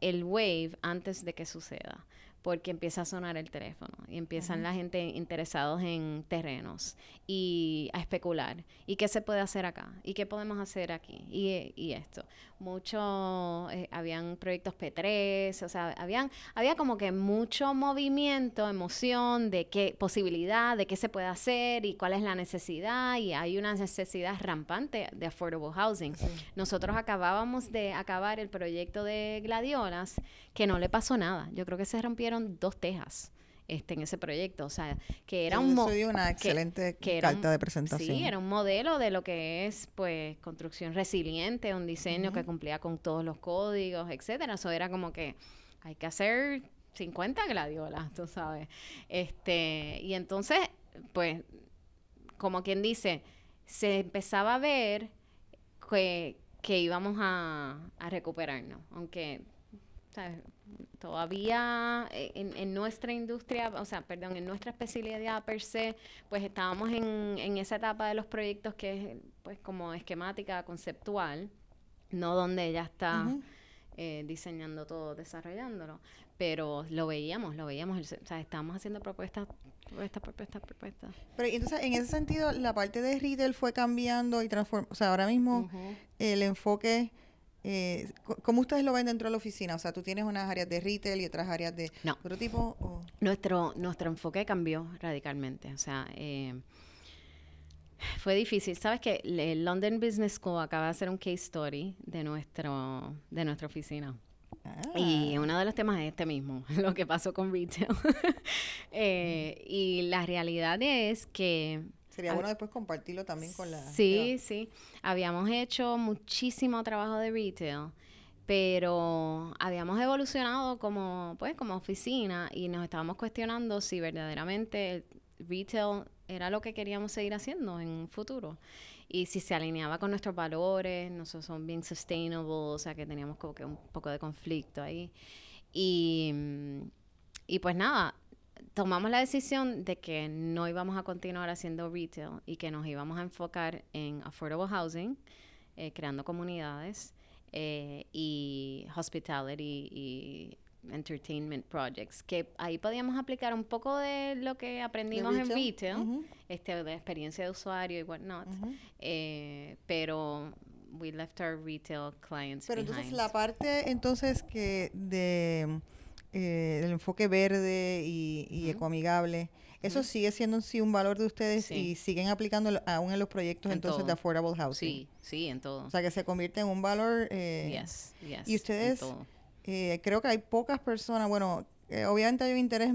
el wave antes de que suceda porque empieza a sonar el teléfono y empiezan la gente interesados en terrenos y a especular. ¿Y qué se puede hacer acá? ¿Y qué podemos hacer aquí? Y, y esto. Mucho, eh, habían proyectos P3, o sea, habían, había como que mucho movimiento, emoción de qué posibilidad, de qué se puede hacer y cuál es la necesidad. Y hay una necesidad rampante de affordable housing. Nosotros acabábamos de acabar el proyecto de Gladiolas, que no le pasó nada. Yo creo que se rompieron dos tejas este, en ese proyecto. O sea, que era un... una excelente carta de presentación. Sí, era un modelo de lo que es, pues, construcción resiliente, un diseño que cumplía con todos los códigos, etcétera. Eso era como que hay que hacer 50 gladiolas, tú sabes. Este, y entonces, pues, como quien dice, se empezaba a ver que, que íbamos a, a recuperarnos, aunque Todavía eh, en, nuestra industria, o sea, perdón, en nuestra especialidad per se, pues estábamos en, en esa etapa de los proyectos que es pues como esquemática conceptual, no donde ella está eh, diseñando todo, desarrollándolo, pero lo veíamos, lo veíamos, o sea, estábamos haciendo propuestas propuestas, propuestas, propuestas. Pero entonces, en ese sentido, la parte de retail fue cambiando y transformando, o sea, ahora mismo el enfoque eh, ¿cómo ustedes lo ven dentro de la oficina? O sea, ¿tú tienes unas áreas de retail y otras áreas de otro tipo? Nuestro, nuestro enfoque cambió radicalmente. O sea, eh, fue difícil. Sabes que el London Business School acaba de hacer un case story de, nuestro, de nuestra oficina. Y ah. uno de los temas es este mismo, [LAUGHS] lo que pasó con retail. [LAUGHS] Eh, y la realidad es que... Sería bueno después compartirlo también con la... Sí, sí. Habíamos hecho muchísimo trabajo de retail, pero habíamos evolucionado como, pues, como oficina y nos estábamos cuestionando si verdaderamente retail era lo que queríamos seguir haciendo en un futuro. Y si se alineaba con nuestros valores, nosotros somos bien sustainable, o sea que teníamos como que un poco de conflicto ahí. Y, y pues nada, tomamos la decisión de que no íbamos a continuar haciendo retail y que nos íbamos a enfocar en affordable housing, eh, creando comunidades eh, y hospitality y entertainment projects, que ahí podíamos aplicar un poco de lo que aprendimos en retail, este, de experiencia de usuario y whatnot, eh, pero we left our retail clients Pero entonces la parte entonces que de eh, el enfoque verde y, ecoamigable, eso sigue siendo sí un valor de ustedes y siguen aplicando aún en los proyectos entonces de affordable housing. Sí, sí, en todo. O sea que se convierte en un valor. Eh, yes, yes, y ustedes eh, creo que hay pocas personas, bueno, eh, obviamente hay un interés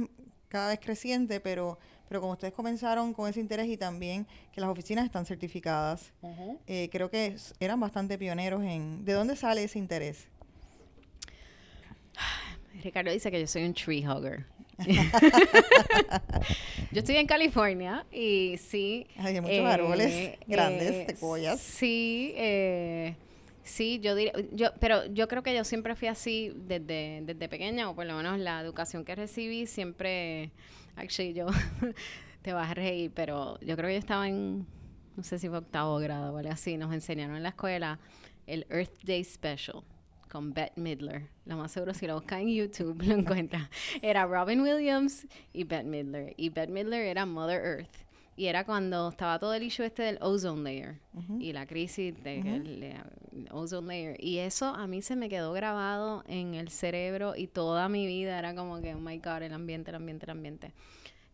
cada vez creciente, pero, pero como ustedes comenzaron con ese interés y también que las oficinas están certificadas, eh, creo que eran bastante pioneros en... ¿De dónde sale ese interés? Ricardo dice que yo soy un tree hugger. [LAUGHS] yo estoy en California y sí. Hay muchos árboles grandes, secuoyas. Sí, eh, Sí, yo diría, yo, pero yo creo que yo siempre fui así desde, desde pequeña, o por lo menos la educación que recibí siempre, actually yo, [LAUGHS] te vas a reír, pero yo creo que yo estaba en, no sé si fue octavo grado o algo así, nos enseñaron en la escuela el Earth Day Special con Bette Midler. Lo más seguro si lo buscas en YouTube [LAUGHS] lo encuentras. Era Robin Williams y Bette Midler. Y Bette Midler era Mother Earth. Y era cuando estaba todo el issue este del ozone layer y la crisis del ozone layer. Y eso a mí se me quedó grabado en el cerebro y toda mi vida era como que, oh my God, el ambiente, el ambiente, el ambiente.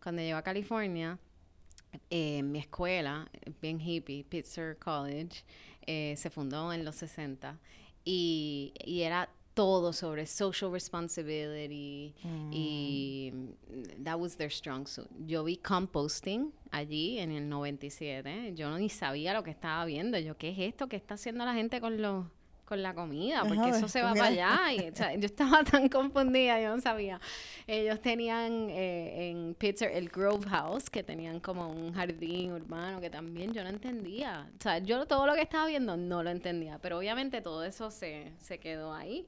Cuando llego a California, eh, mi escuela, bien hippie, Pittsburgh College, eh, se fundó en los 60 y, y era todo sobre social responsibility y mm, that was their strong suit. Yo vi composting allí en el 97, yo ni sabía lo que estaba viendo, yo qué es esto que está haciendo la gente con los con la comida, porque eso se va para allá. Y, yo estaba tan [LAUGHS] confundida, yo no sabía. Ellos tenían eh, en Pittsburgh el Grove House, que tenían como un jardín urbano, que también yo no entendía. O sea, yo todo lo que estaba viendo no lo entendía, pero obviamente todo eso se, se quedó ahí.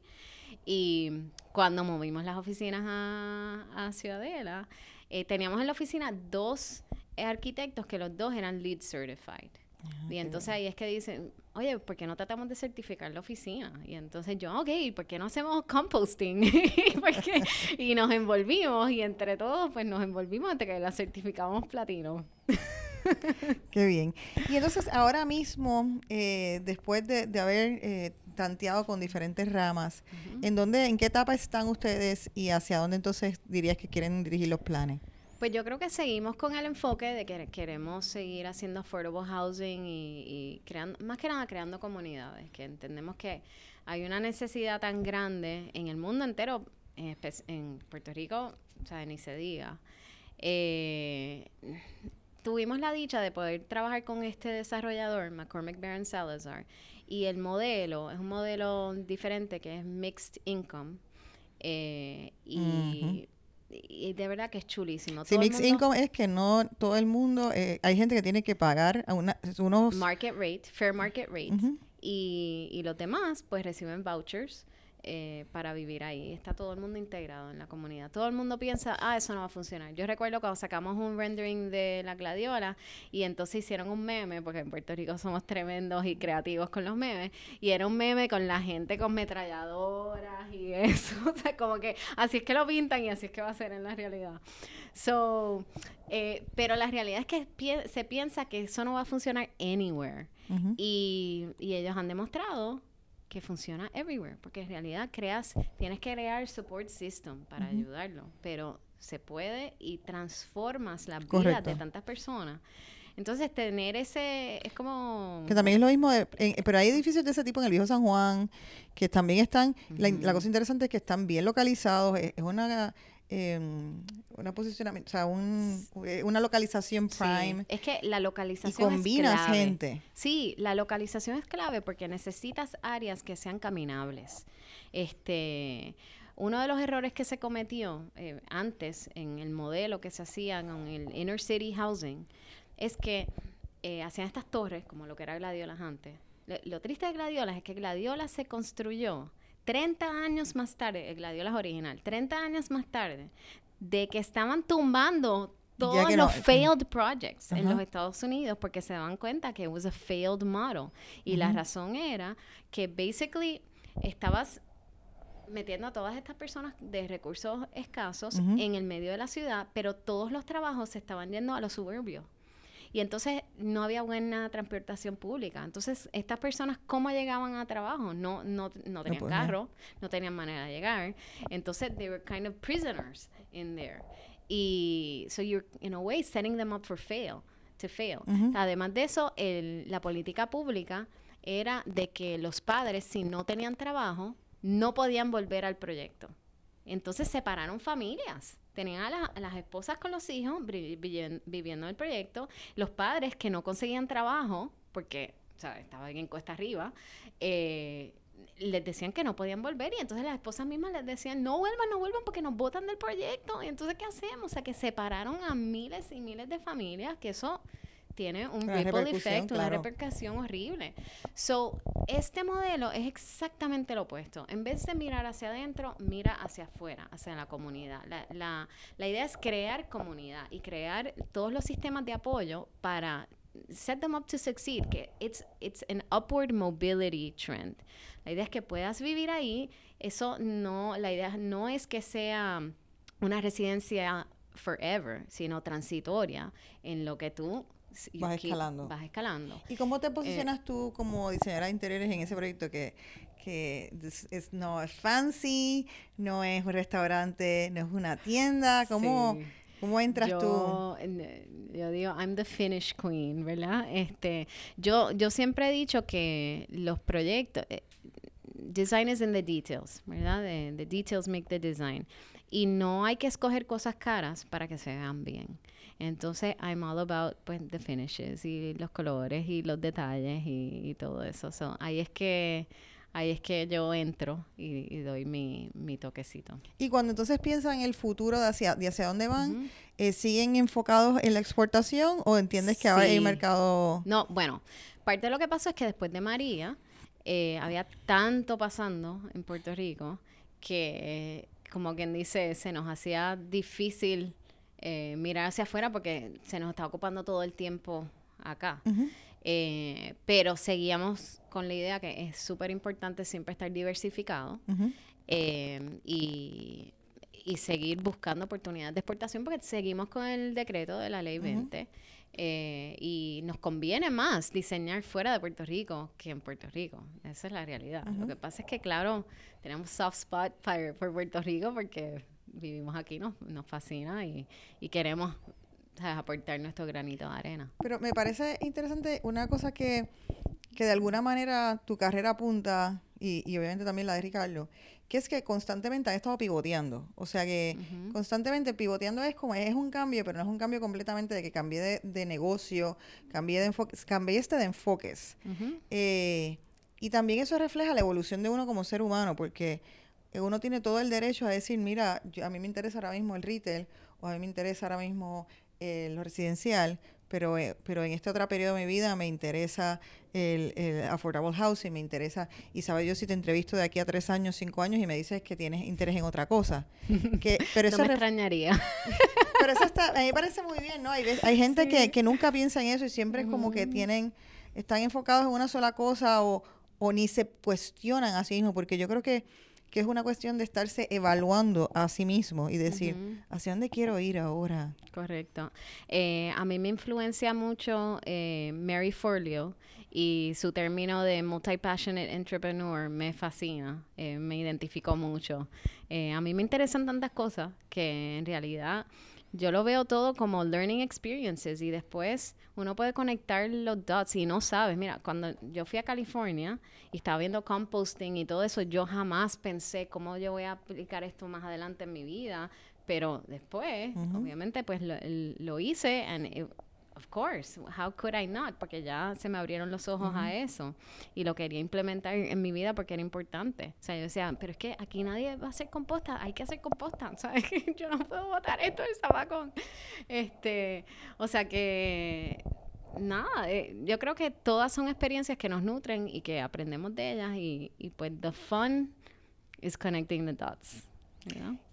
Y cuando movimos las oficinas a, a Ciudadela, eh, teníamos en la oficina dos arquitectos que los dos eran LEED certified. Ah, y entonces ahí es que dicen, oye, ¿por qué no tratamos de certificar la oficina? Y entonces yo, ok, ¿por qué no hacemos composting? [LAUGHS] y nos envolvimos y entre todos pues nos envolvimos hasta que la certificamos platino. [LAUGHS] Qué bien. Y entonces ahora mismo, eh, después de, haber eh, tanteado con diferentes ramas, ¿en dónde, en qué etapa están ustedes y hacia dónde entonces dirías que quieren dirigir los planes? Pues yo creo que seguimos con el enfoque de que queremos seguir haciendo affordable housing y, creando, más que nada creando comunidades, que entendemos que hay una necesidad tan grande en el mundo entero, en, Puerto Rico, o sea, ni se diga. Eh, tuvimos la dicha de poder trabajar con este desarrollador, McCormick Baron Salazar, y el modelo es un modelo diferente que es Mixed Income. Eh, y y de verdad que es chulísimo. Sí, mixed income es que no todo el mundo, eh, hay gente que tiene que pagar a una, unos... Market rate, fair market rate. y, y los demás pues reciben vouchers eh, para vivir ahí. Está todo el mundo integrado en la comunidad. Todo el mundo piensa, ah, eso no va a funcionar. Yo recuerdo cuando sacamos un rendering de la gladiola y entonces hicieron un meme, porque en Puerto Rico somos tremendos y creativos con los memes, y era un meme con la gente con metralladoras y [LAUGHS] eso. o sea, como que así es que lo pintan y así es que va a ser en la realidad. So, eh, pero la realidad es que se piensa que eso no va a funcionar anywhere. y, y ellos han demostrado que funciona everywhere, porque en realidad creas, tienes que crear support system para ayudarlo, pero se puede y transformas la vida de tantas personas. Entonces, tener ese, es como... Que también es lo mismo, pero hay edificios de ese tipo en el Viejo San Juan, que también están, la, cosa interesante es que están bien localizados, es, una... Eh, una posicionamiento, o sea, un, eh, una localización prime. es que la localización y combinas gente. Sí, la localización es clave porque necesitas áreas que sean caminables. Este, uno de los errores que se cometió eh, antes en el modelo que se hacía con el inner city housing es que eh, hacían estas torres, como lo que era Gladiolas antes. Lo, triste de Gladiolas es que Gladiolas se construyó 30 años más tarde, el Gladiolas original, 30 años más tarde, de que estaban tumbando todos los failed projects en los Estados Unidos porque se daban cuenta que it was a failed model. Y la razón era que basically estabas metiendo a todas estas personas de recursos escasos en el medio de la ciudad, pero todos los trabajos se estaban yendo a los suburbios. Y entonces no había buena transportación pública. Entonces, estas personas, ¿cómo llegaban a trabajo? No, no, no tenían carro, no tenían manera de llegar. Entonces, they were kind of prisoners in there. Y so you're, in a way, setting them up for fail, to fail. Además de eso, el, la política pública era de que los padres, si no tenían trabajo, no podían volver al proyecto. Entonces separaron familias tenían a, las esposas con los hijos viviendo el proyecto, los padres que no conseguían trabajo, porque o sea, estaban en cuesta arriba, eh, les decían que no podían volver y entonces las esposas mismas les decían, no vuelvan, no vuelvan porque nos botan del proyecto. Entonces, ¿qué hacemos? O sea, que separaron a miles y miles de familias, que eso tiene un ripple effect, una repercusión horrible. So, este modelo es exactamente lo opuesto. En vez de mirar hacia adentro, mira hacia afuera, hacia la comunidad. La, la, la idea es crear comunidad y crear todos los sistemas de apoyo para set them up to succeed, que it's, it's an upward mobility trend. La idea es que puedas vivir ahí. Eso no, la idea no es que sea una residencia forever, sino transitoria, en lo que tú vas escalando. Vas escalando. ¿Y cómo te eh, posicionas tú como diseñadora de interiores en ese proyecto que, que es, no es fancy, no es un restaurante, no es una tienda? ¿Cómo, ¿cómo entras tú? Yo digo, I'm the finish queen, ¿verdad? Este, yo, yo siempre he dicho que los proyectos, eh, design is in the details, ¿verdad? The, the details make the design. Y no hay que escoger cosas caras para que se vean bien. Entonces, I'm all about pues, the finishes y los colores y los detalles y, todo eso. ahí es que ahí es que yo entro y, doy mi, mi, toquecito. Y cuando entonces piensan en el futuro de hacia, de hacia dónde van, eh, ¿siguen enfocados en la exportación o entiendes que ahora hay mercado? No, bueno, parte de lo que pasó es que después de María eh, había tanto pasando en Puerto Rico que, como quien dice, se nos hacía difícil eh, mirar hacia afuera porque se nos está ocupando todo el tiempo acá. Eh, pero seguíamos con la idea que es súper importante siempre estar diversificado eh, y, y, seguir buscando oportunidades de exportación porque seguimos con el decreto de la ley 20 y nos conviene más diseñar fuera de Puerto Rico que en Puerto Rico. Esa es la realidad. Lo que pasa es que, claro, tenemos soft spot por Puerto Rico porque vivimos aquí, nos, nos fascina y, y queremos aportar nuestro granito de arena. Pero me parece interesante una cosa que, que de alguna manera tu carrera apunta, y, y, obviamente también la de Ricardo, que es que constantemente han estado pivoteando. O sea que constantemente pivoteando es como, es un cambio, pero no es un cambio completamente de que cambie de, de negocio, cambie de enfoques, cambie este de enfoques. Eh, y también eso refleja la evolución de uno como ser humano, porque uno tiene todo el derecho a decir, mira, a mí me interesa ahora mismo el retail o a mí me interesa ahora mismo eh, lo residencial, pero, eh, pero en este otro periodo de mi vida me interesa el, affordable housing, me interesa, y sabes yo si te entrevisto de aquí a tres años, cinco años y me dices que tienes interés en otra cosa. [LAUGHS] Que, pero eso no me extrañaría. [LAUGHS] pero eso está, a mí me parece muy bien, ¿no? Hay, hay gente que, que, nunca piensa en eso y siempre es como que tienen, están enfocados en una sola cosa o, o ni se cuestionan a sí mismos, porque yo creo que que es una cuestión de estarse evaluando a sí mismo y decir, ¿hacia dónde quiero ir ahora? Correcto. Eh, a mí me influencia mucho eh, Mary Forleo y su término de multi-passionate entrepreneur me fascina, eh, me identificó mucho. a mí me interesan tantas cosas que en realidad yo lo veo todo como learning experiences y después uno puede conectar los dots y no sabes. Mira, cuando yo fui a California y estaba viendo composting y todo eso, yo jamás pensé cómo yo voy a aplicar esto más adelante en mi vida. Pero después, obviamente, pues lo, lo hice and Of course, how could I not? Porque ya se me abrieron los ojos a eso y lo quería implementar en, mi vida porque era importante. O sea, yo decía, pero es que aquí nadie va a hacer composta, hay que hacer composta, [LAUGHS] ¿sabes? [LAUGHS] yo no puedo botar esto del sabacón. Este, o sea que nada, eh, yo creo que todas son experiencias que nos nutren y que aprendemos de ellas y, y pues the fun is connecting the dots.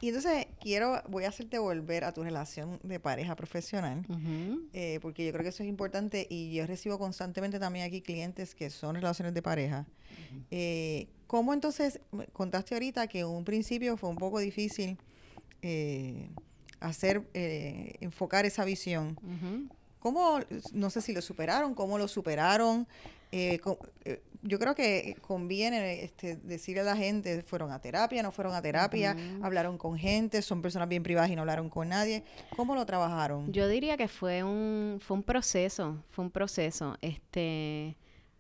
Y entonces quiero, voy a hacerte volver a tu relación de pareja profesional, eh, porque yo creo que eso es importante y yo recibo constantemente también aquí clientes que son relaciones de pareja. Eh, ¿Cómo entonces, contaste ahorita que un principio fue un poco difícil eh, hacer, enfocar esa visión? ¿Cómo, no sé si lo superaron, cómo lo superaron? yo creo que conviene este, decirle a la gente, fueron a terapia, no fueron a terapia, hablaron con gente, son personas bien privadas y no hablaron con nadie. ¿Cómo lo trabajaron? Yo diría que fue un, fue un proceso, fue un proceso. Este,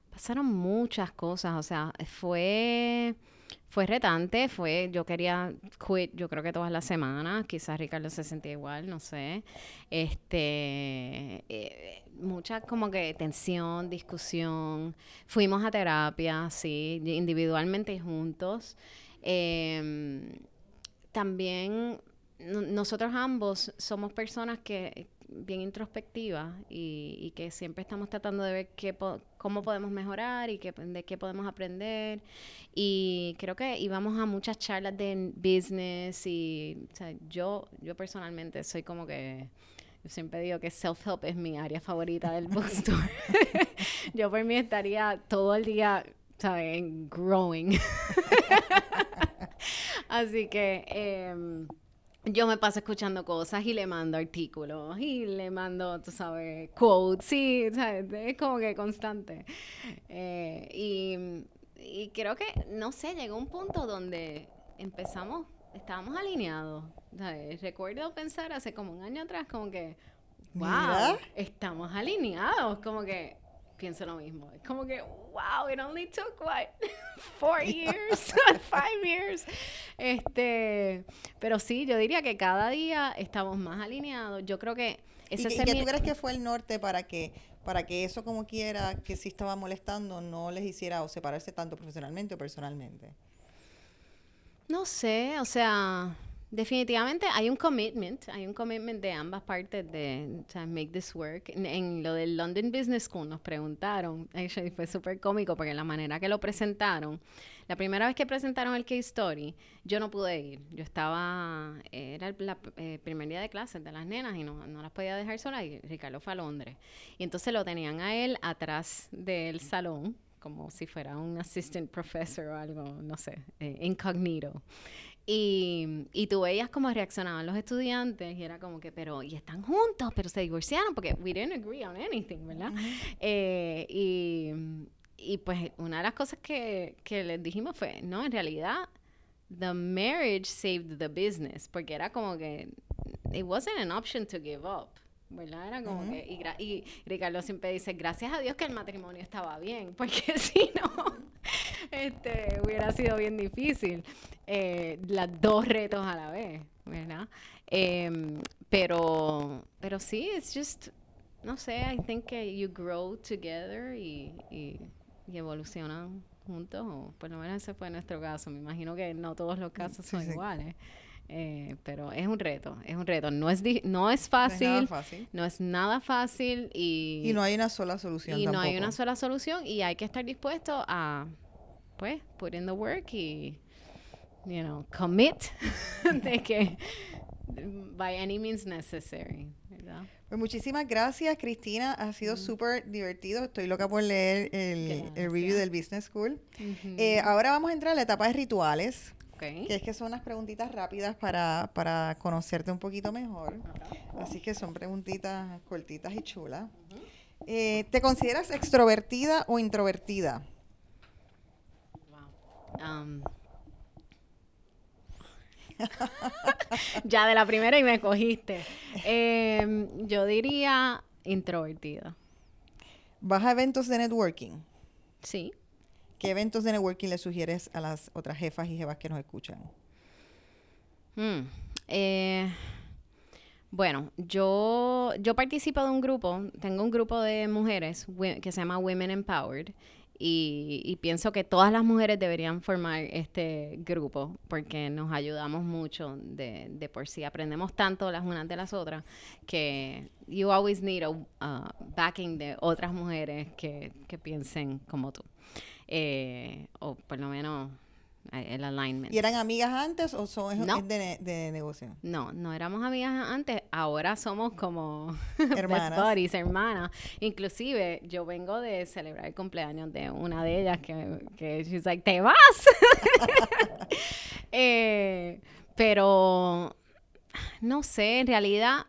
pasaron muchas cosas, o sea, fue fue retante, fue, yo quería quit, yo creo que todas las semanas, quizás Ricardo se sentía igual, no sé, este, eh, mucha como que tensión, discusión, fuimos a terapia, sí, individualmente y juntos, em, también nosotros ambos somos personas que bien introspectivas y, que siempre estamos tratando de ver qué cómo podemos mejorar y qué, de qué podemos aprender. Y creo que íbamos a muchas charlas de business y yo, yo personalmente soy como que... Yo siempre digo que self-help es mi área favorita del bookstore. [LAUGHS] yo por mí estaría todo el día, ¿sabes? Growing. [LAUGHS] Así que... Eh, yo me paso escuchando cosas y le mando artículos y le mando, tú sabes, quotes, sí, ¿sabes? es como que constante. Eh, y, creo que, no sé, llegó un punto donde empezamos, estábamos alineados. Recuerdo pensar hace como un año atrás, como que, wow, estamos alineados, como que pienso lo mismo. Es como que, wow, it only took what [LAUGHS] four [LAUGHS] years, [LAUGHS] five years. Este, pero sí, yo diría que cada día estamos más alineados. Yo creo que ese ¿Y, tú crees que fue el norte para que para que eso como quiera que sí estaba molestando no les hiciera o separarse tanto profesionalmente o personalmente? No sé, o sea, Definitivamente hay un commitment, hay un commitment de ambas partes de make this work. En, lo del London Business School nos preguntaron, [LAUGHS] fue súper cómico porque la manera que lo presentaron, la primera vez que presentaron el case story, yo no pude ir. Yo estaba, era el eh, primer día de clases de las nenas y no, no las podía dejar solas y Ricardo fue a Londres. Y entonces lo tenían a él atrás del salón como si fuera un assistant professor o algo, no sé, eh, incognito. Y, y tú veías cómo reaccionaban los estudiantes y era como que, pero, y están juntos, pero se divorciaron porque we didn't agree on anything, ¿verdad? Eh, y, y pues una de las cosas que, que les dijimos fue, no, en realidad, the marriage saved the business, porque era como que, it wasn't an option to give up. ¿Verdad? Era como que, y, y, Ricardo siempre dice, gracias a Dios que el matrimonio estaba bien, [LAUGHS] porque si no, este, hubiera sido bien difícil, eh, las dos retos a la vez, ¿verdad? Em, pero, pero sí, es just, no sé, I think que you grow together y, y, y, evolucionan juntos, o por lo menos ese fue nuestro caso, me imagino que no todos los casos son iguales. Eh, pero es un reto, es un reto. No es, no es fácil, no es nada fácil, y, y no hay una sola solución. Y no hay una sola solución y hay que estar dispuesto a, pues, put in the work y, you know, commit [LAUGHS] de que by any means necessary. Pues muchísimas gracias, Cristina. Ha sido mm. súper divertido. Estoy loca por leer el, review del Business School. Eh, ahora vamos a entrar a la etapa de rituales Que es que son unas preguntitas rápidas para, para conocerte un poquito mejor. Así que son preguntitas cortitas y chulas. Eh, ¿Te consideras extrovertida o introvertida? Um, [LAUGHS] ya de la primera y me cogiste. Em, yo diría introvertida. ¿Vas a eventos de networking? Sí. ¿Qué eventos de networking le sugieres a las otras jefas y jefas que nos escuchan? Hmm, eh, bueno, yo, yo participo de un grupo, tengo un grupo de mujeres que se llama Women Empowered y, pienso que todas las mujeres deberían formar este grupo porque nos ayudamos mucho de, de, por sí. Aprendemos tanto las unas de las otras que you always need a uh, backing de otras mujeres que, que piensen como tú. Eh, o por lo menos eh, el alignment. ¿Y eran amigas antes o son de, de, negocio? No, no éramos amigas antes, ahora somos como [LAUGHS] hermanas. buddies, hermanas. Inclusive yo vengo de celebrar el cumpleaños de una de ellas que, que she's like, te vas. [LAUGHS] eh, pero no sé, en realidad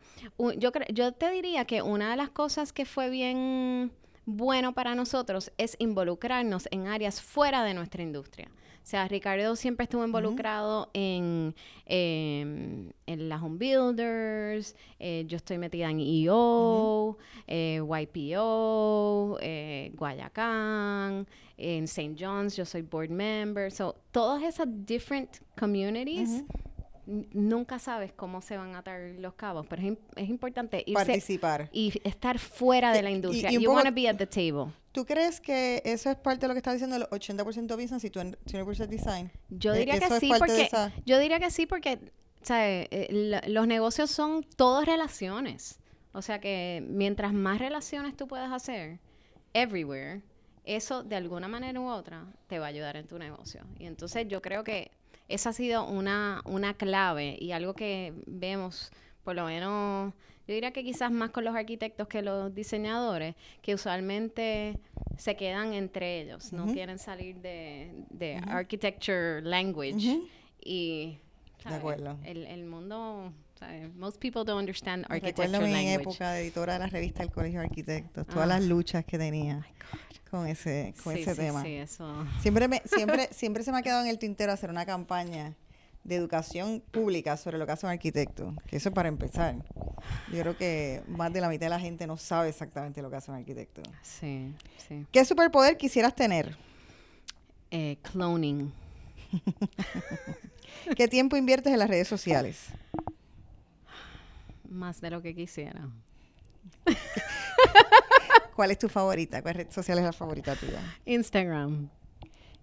yo, yo te diría que una de las cosas que fue bien bueno para nosotros es involucrarnos en áreas fuera de nuestra industria. O sea, Ricardo siempre estuvo involucrado en, em, en las home builders, eh, yo estoy metida en EO, eh, YPO, eh, Guayacán, en St. John's yo soy board member. So, todas esas different communities nunca sabes cómo se van a atar los cabos, pero es, importante participar y estar fuera de la industria. you want to be at the table. ¿Tú crees que eso es parte de lo que está diciendo el 80% business y 20% design? Yo eh, diría que sí, porque yo diría que sí porque eh, los negocios son todas relaciones. O sea que mientras más relaciones tú puedas hacer everywhere, eso de alguna manera u otra te va a ayudar en tu negocio. Y entonces yo creo que esa ha sido una, una clave y algo que vemos, por lo menos, yo diría que quizás más con los arquitectos que los diseñadores, que usualmente se quedan entre ellos, no quieren salir de, de architecture language. Y de acuerdo. El, el mundo Most people don't understand architecture Recuerdo mi época de editora de la revista del Colegio de Arquitectos, todas las ah. luchas que tenía con ese, con ese tema. Sí, eso. Siempre, me, [LAUGHS] siempre, siempre se me ha quedado en el tintero hacer una campaña de educación pública sobre lo que hace un arquitecto, que eso es para empezar. Yo creo que más de la mitad de la gente no sabe exactamente lo que hace un arquitecto. Sí, sí. ¿Qué superpoder quisieras tener? Eh, cloning. [LAUGHS] ¿Qué tiempo inviertes en las redes sociales? Más de lo que quisiera. [LAUGHS] ¿Cuál es tu favorita? ¿Cuál red social es la favorita tuya? Instagram.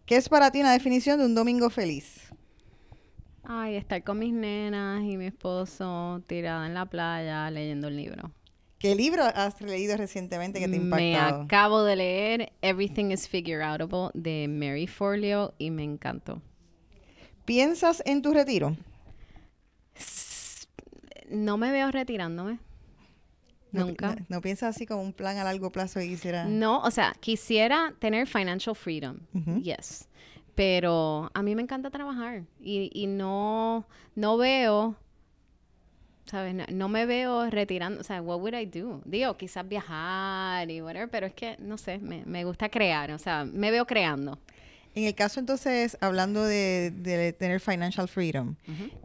¿Qué es para ti una definición de un domingo feliz? Ay, estar con mis nenas y mi esposo tirada en la playa leyendo el libro. ¿Qué libro has leído recientemente que te ha impactado? Me acabo de leer Everything is Figure Outable de Mary Forleo y me encantó. ¿Piensas en tu retiro? No me veo retirándome. Nunca. No, piensas así como un plan a largo plazo y quisiera. No, o sea, quisiera tener financial freedom. Yes. Pero a mí me encanta trabajar y, y no, no veo, ¿sabes? No, me veo retirando, o sea, what would I do? Digo, quizás viajar y whatever, pero es que, no sé, me, me gusta crear, o sea, me veo creando. En el caso entonces, hablando de, de tener financial freedom,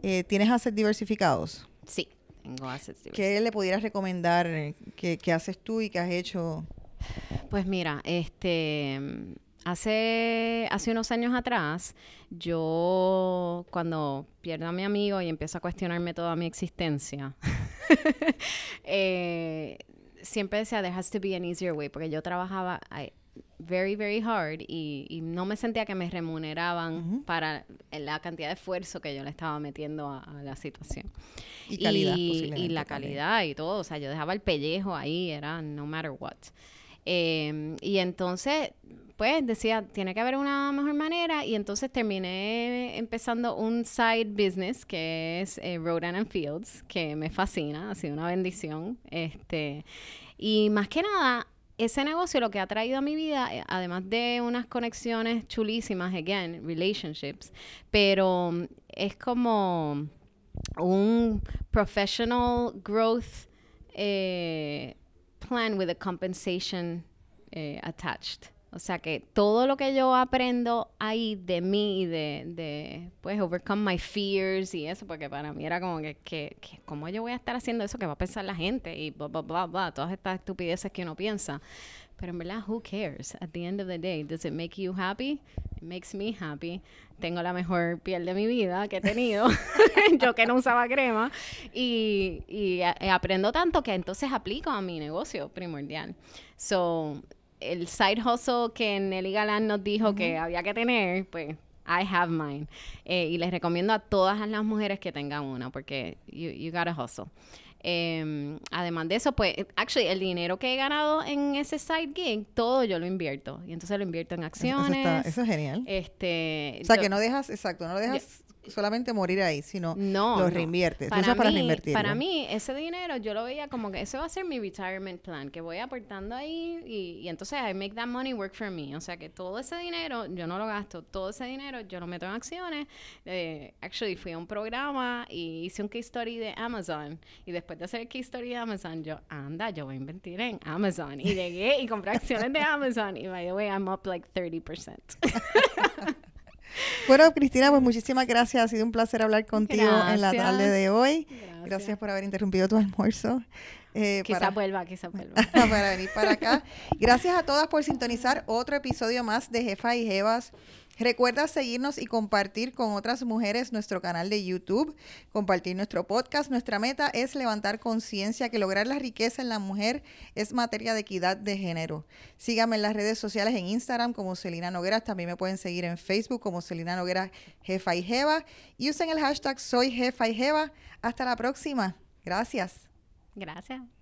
eh, ¿tienes assets diversificados? Sí. Tengo assets ¿Qué le pudieras recomendar eh, que, haces tú y que has hecho? Pues mira, este hace, hace unos años atrás, yo cuando pierdo a mi amigo y empiezo a cuestionarme toda mi existencia, [LAUGHS] eh, siempre decía, there has to be an easier way, porque yo trabajaba very, very hard y, no me sentía que me remuneraban para la cantidad de esfuerzo que yo le estaba metiendo a, la situación. Y calidad, Y, la calidad y todo, o sea, yo dejaba el pellejo ahí, era no matter what. Em, y entonces, pues decía, tiene que haber una mejor manera y entonces terminé empezando un side business que es eh, Road and Fields, que me fascina, ha sido una bendición. Este, y más que nada, ese negocio lo que ha traído a mi vida, eh, además de unas conexiones chulísimas, again, relationships, pero mm, es como un professional growth eh, plan with a compensation eh, attached. O sea que todo lo que yo aprendo ahí de mí de, de, pues, overcome my fears y eso, porque para mí era como que, que, que, ¿cómo yo voy a estar haciendo eso que va a pensar la gente? Y bla, bla, bla, bla, todas estas estupideces que uno piensa. Pero en verdad, who cares? At the end of the day, does it make you happy? It makes me happy. Tengo la mejor piel de mi vida que he tenido, [LAUGHS] yo que no usaba crema. Y, y aprendo tanto que entonces aplico a mi negocio primordial. So, el side hustle que Nelly Galán nos dijo que había que tener, pues I have mine. Eh, y les recomiendo a todas las mujeres que tengan una, porque you, you gotta hustle. Eh, además de eso, pues, actually, el dinero que he ganado en ese side gig, todo yo lo invierto. Y entonces lo invierto en acciones. Eso, es genial. Este, o sea, que no dejas, exacto, no lo dejas solamente morir ahí, sino no, lo reinviertes. Para, para reinvertir. Para mí, ese dinero yo lo veía como que ese va a ser mi retirement plan, que voy aportando ahí y, y, entonces I make that money work for me. O sea que todo ese dinero yo no lo gasto, todo ese dinero yo lo meto en acciones. Eh, actually, fui a un programa y hice un case story de Amazon y después de hacer el case story de Amazon, yo, anda, yo voy a invertir en Amazon. Y llegué y compré acciones de [LAUGHS] Amazon y by the way, I'm up like 30%. [LAUGHS] Bueno, Cristina, pues muchísimas gracias. Ha sido un placer hablar contigo en la tarde de hoy. Gracias, por haber interrumpido tu almuerzo. Eh, quizá vuelva, quizá vuelva. [LAUGHS] para venir para acá. Gracias a todas por sintonizar otro episodio más de Jefa y Jevas Recuerda seguirnos y compartir con otras mujeres nuestro canal de YouTube, compartir nuestro podcast. Nuestra meta es levantar conciencia que lograr la riqueza en la mujer es materia de equidad de género. Síganme en las redes sociales en Instagram como Celina Noguera. También me pueden seguir en Facebook como Celina Noguera Jefa y Jeva. Y usen el hashtag Soy Jefa y Jeva. Hasta la próxima. Gracias. Gracias.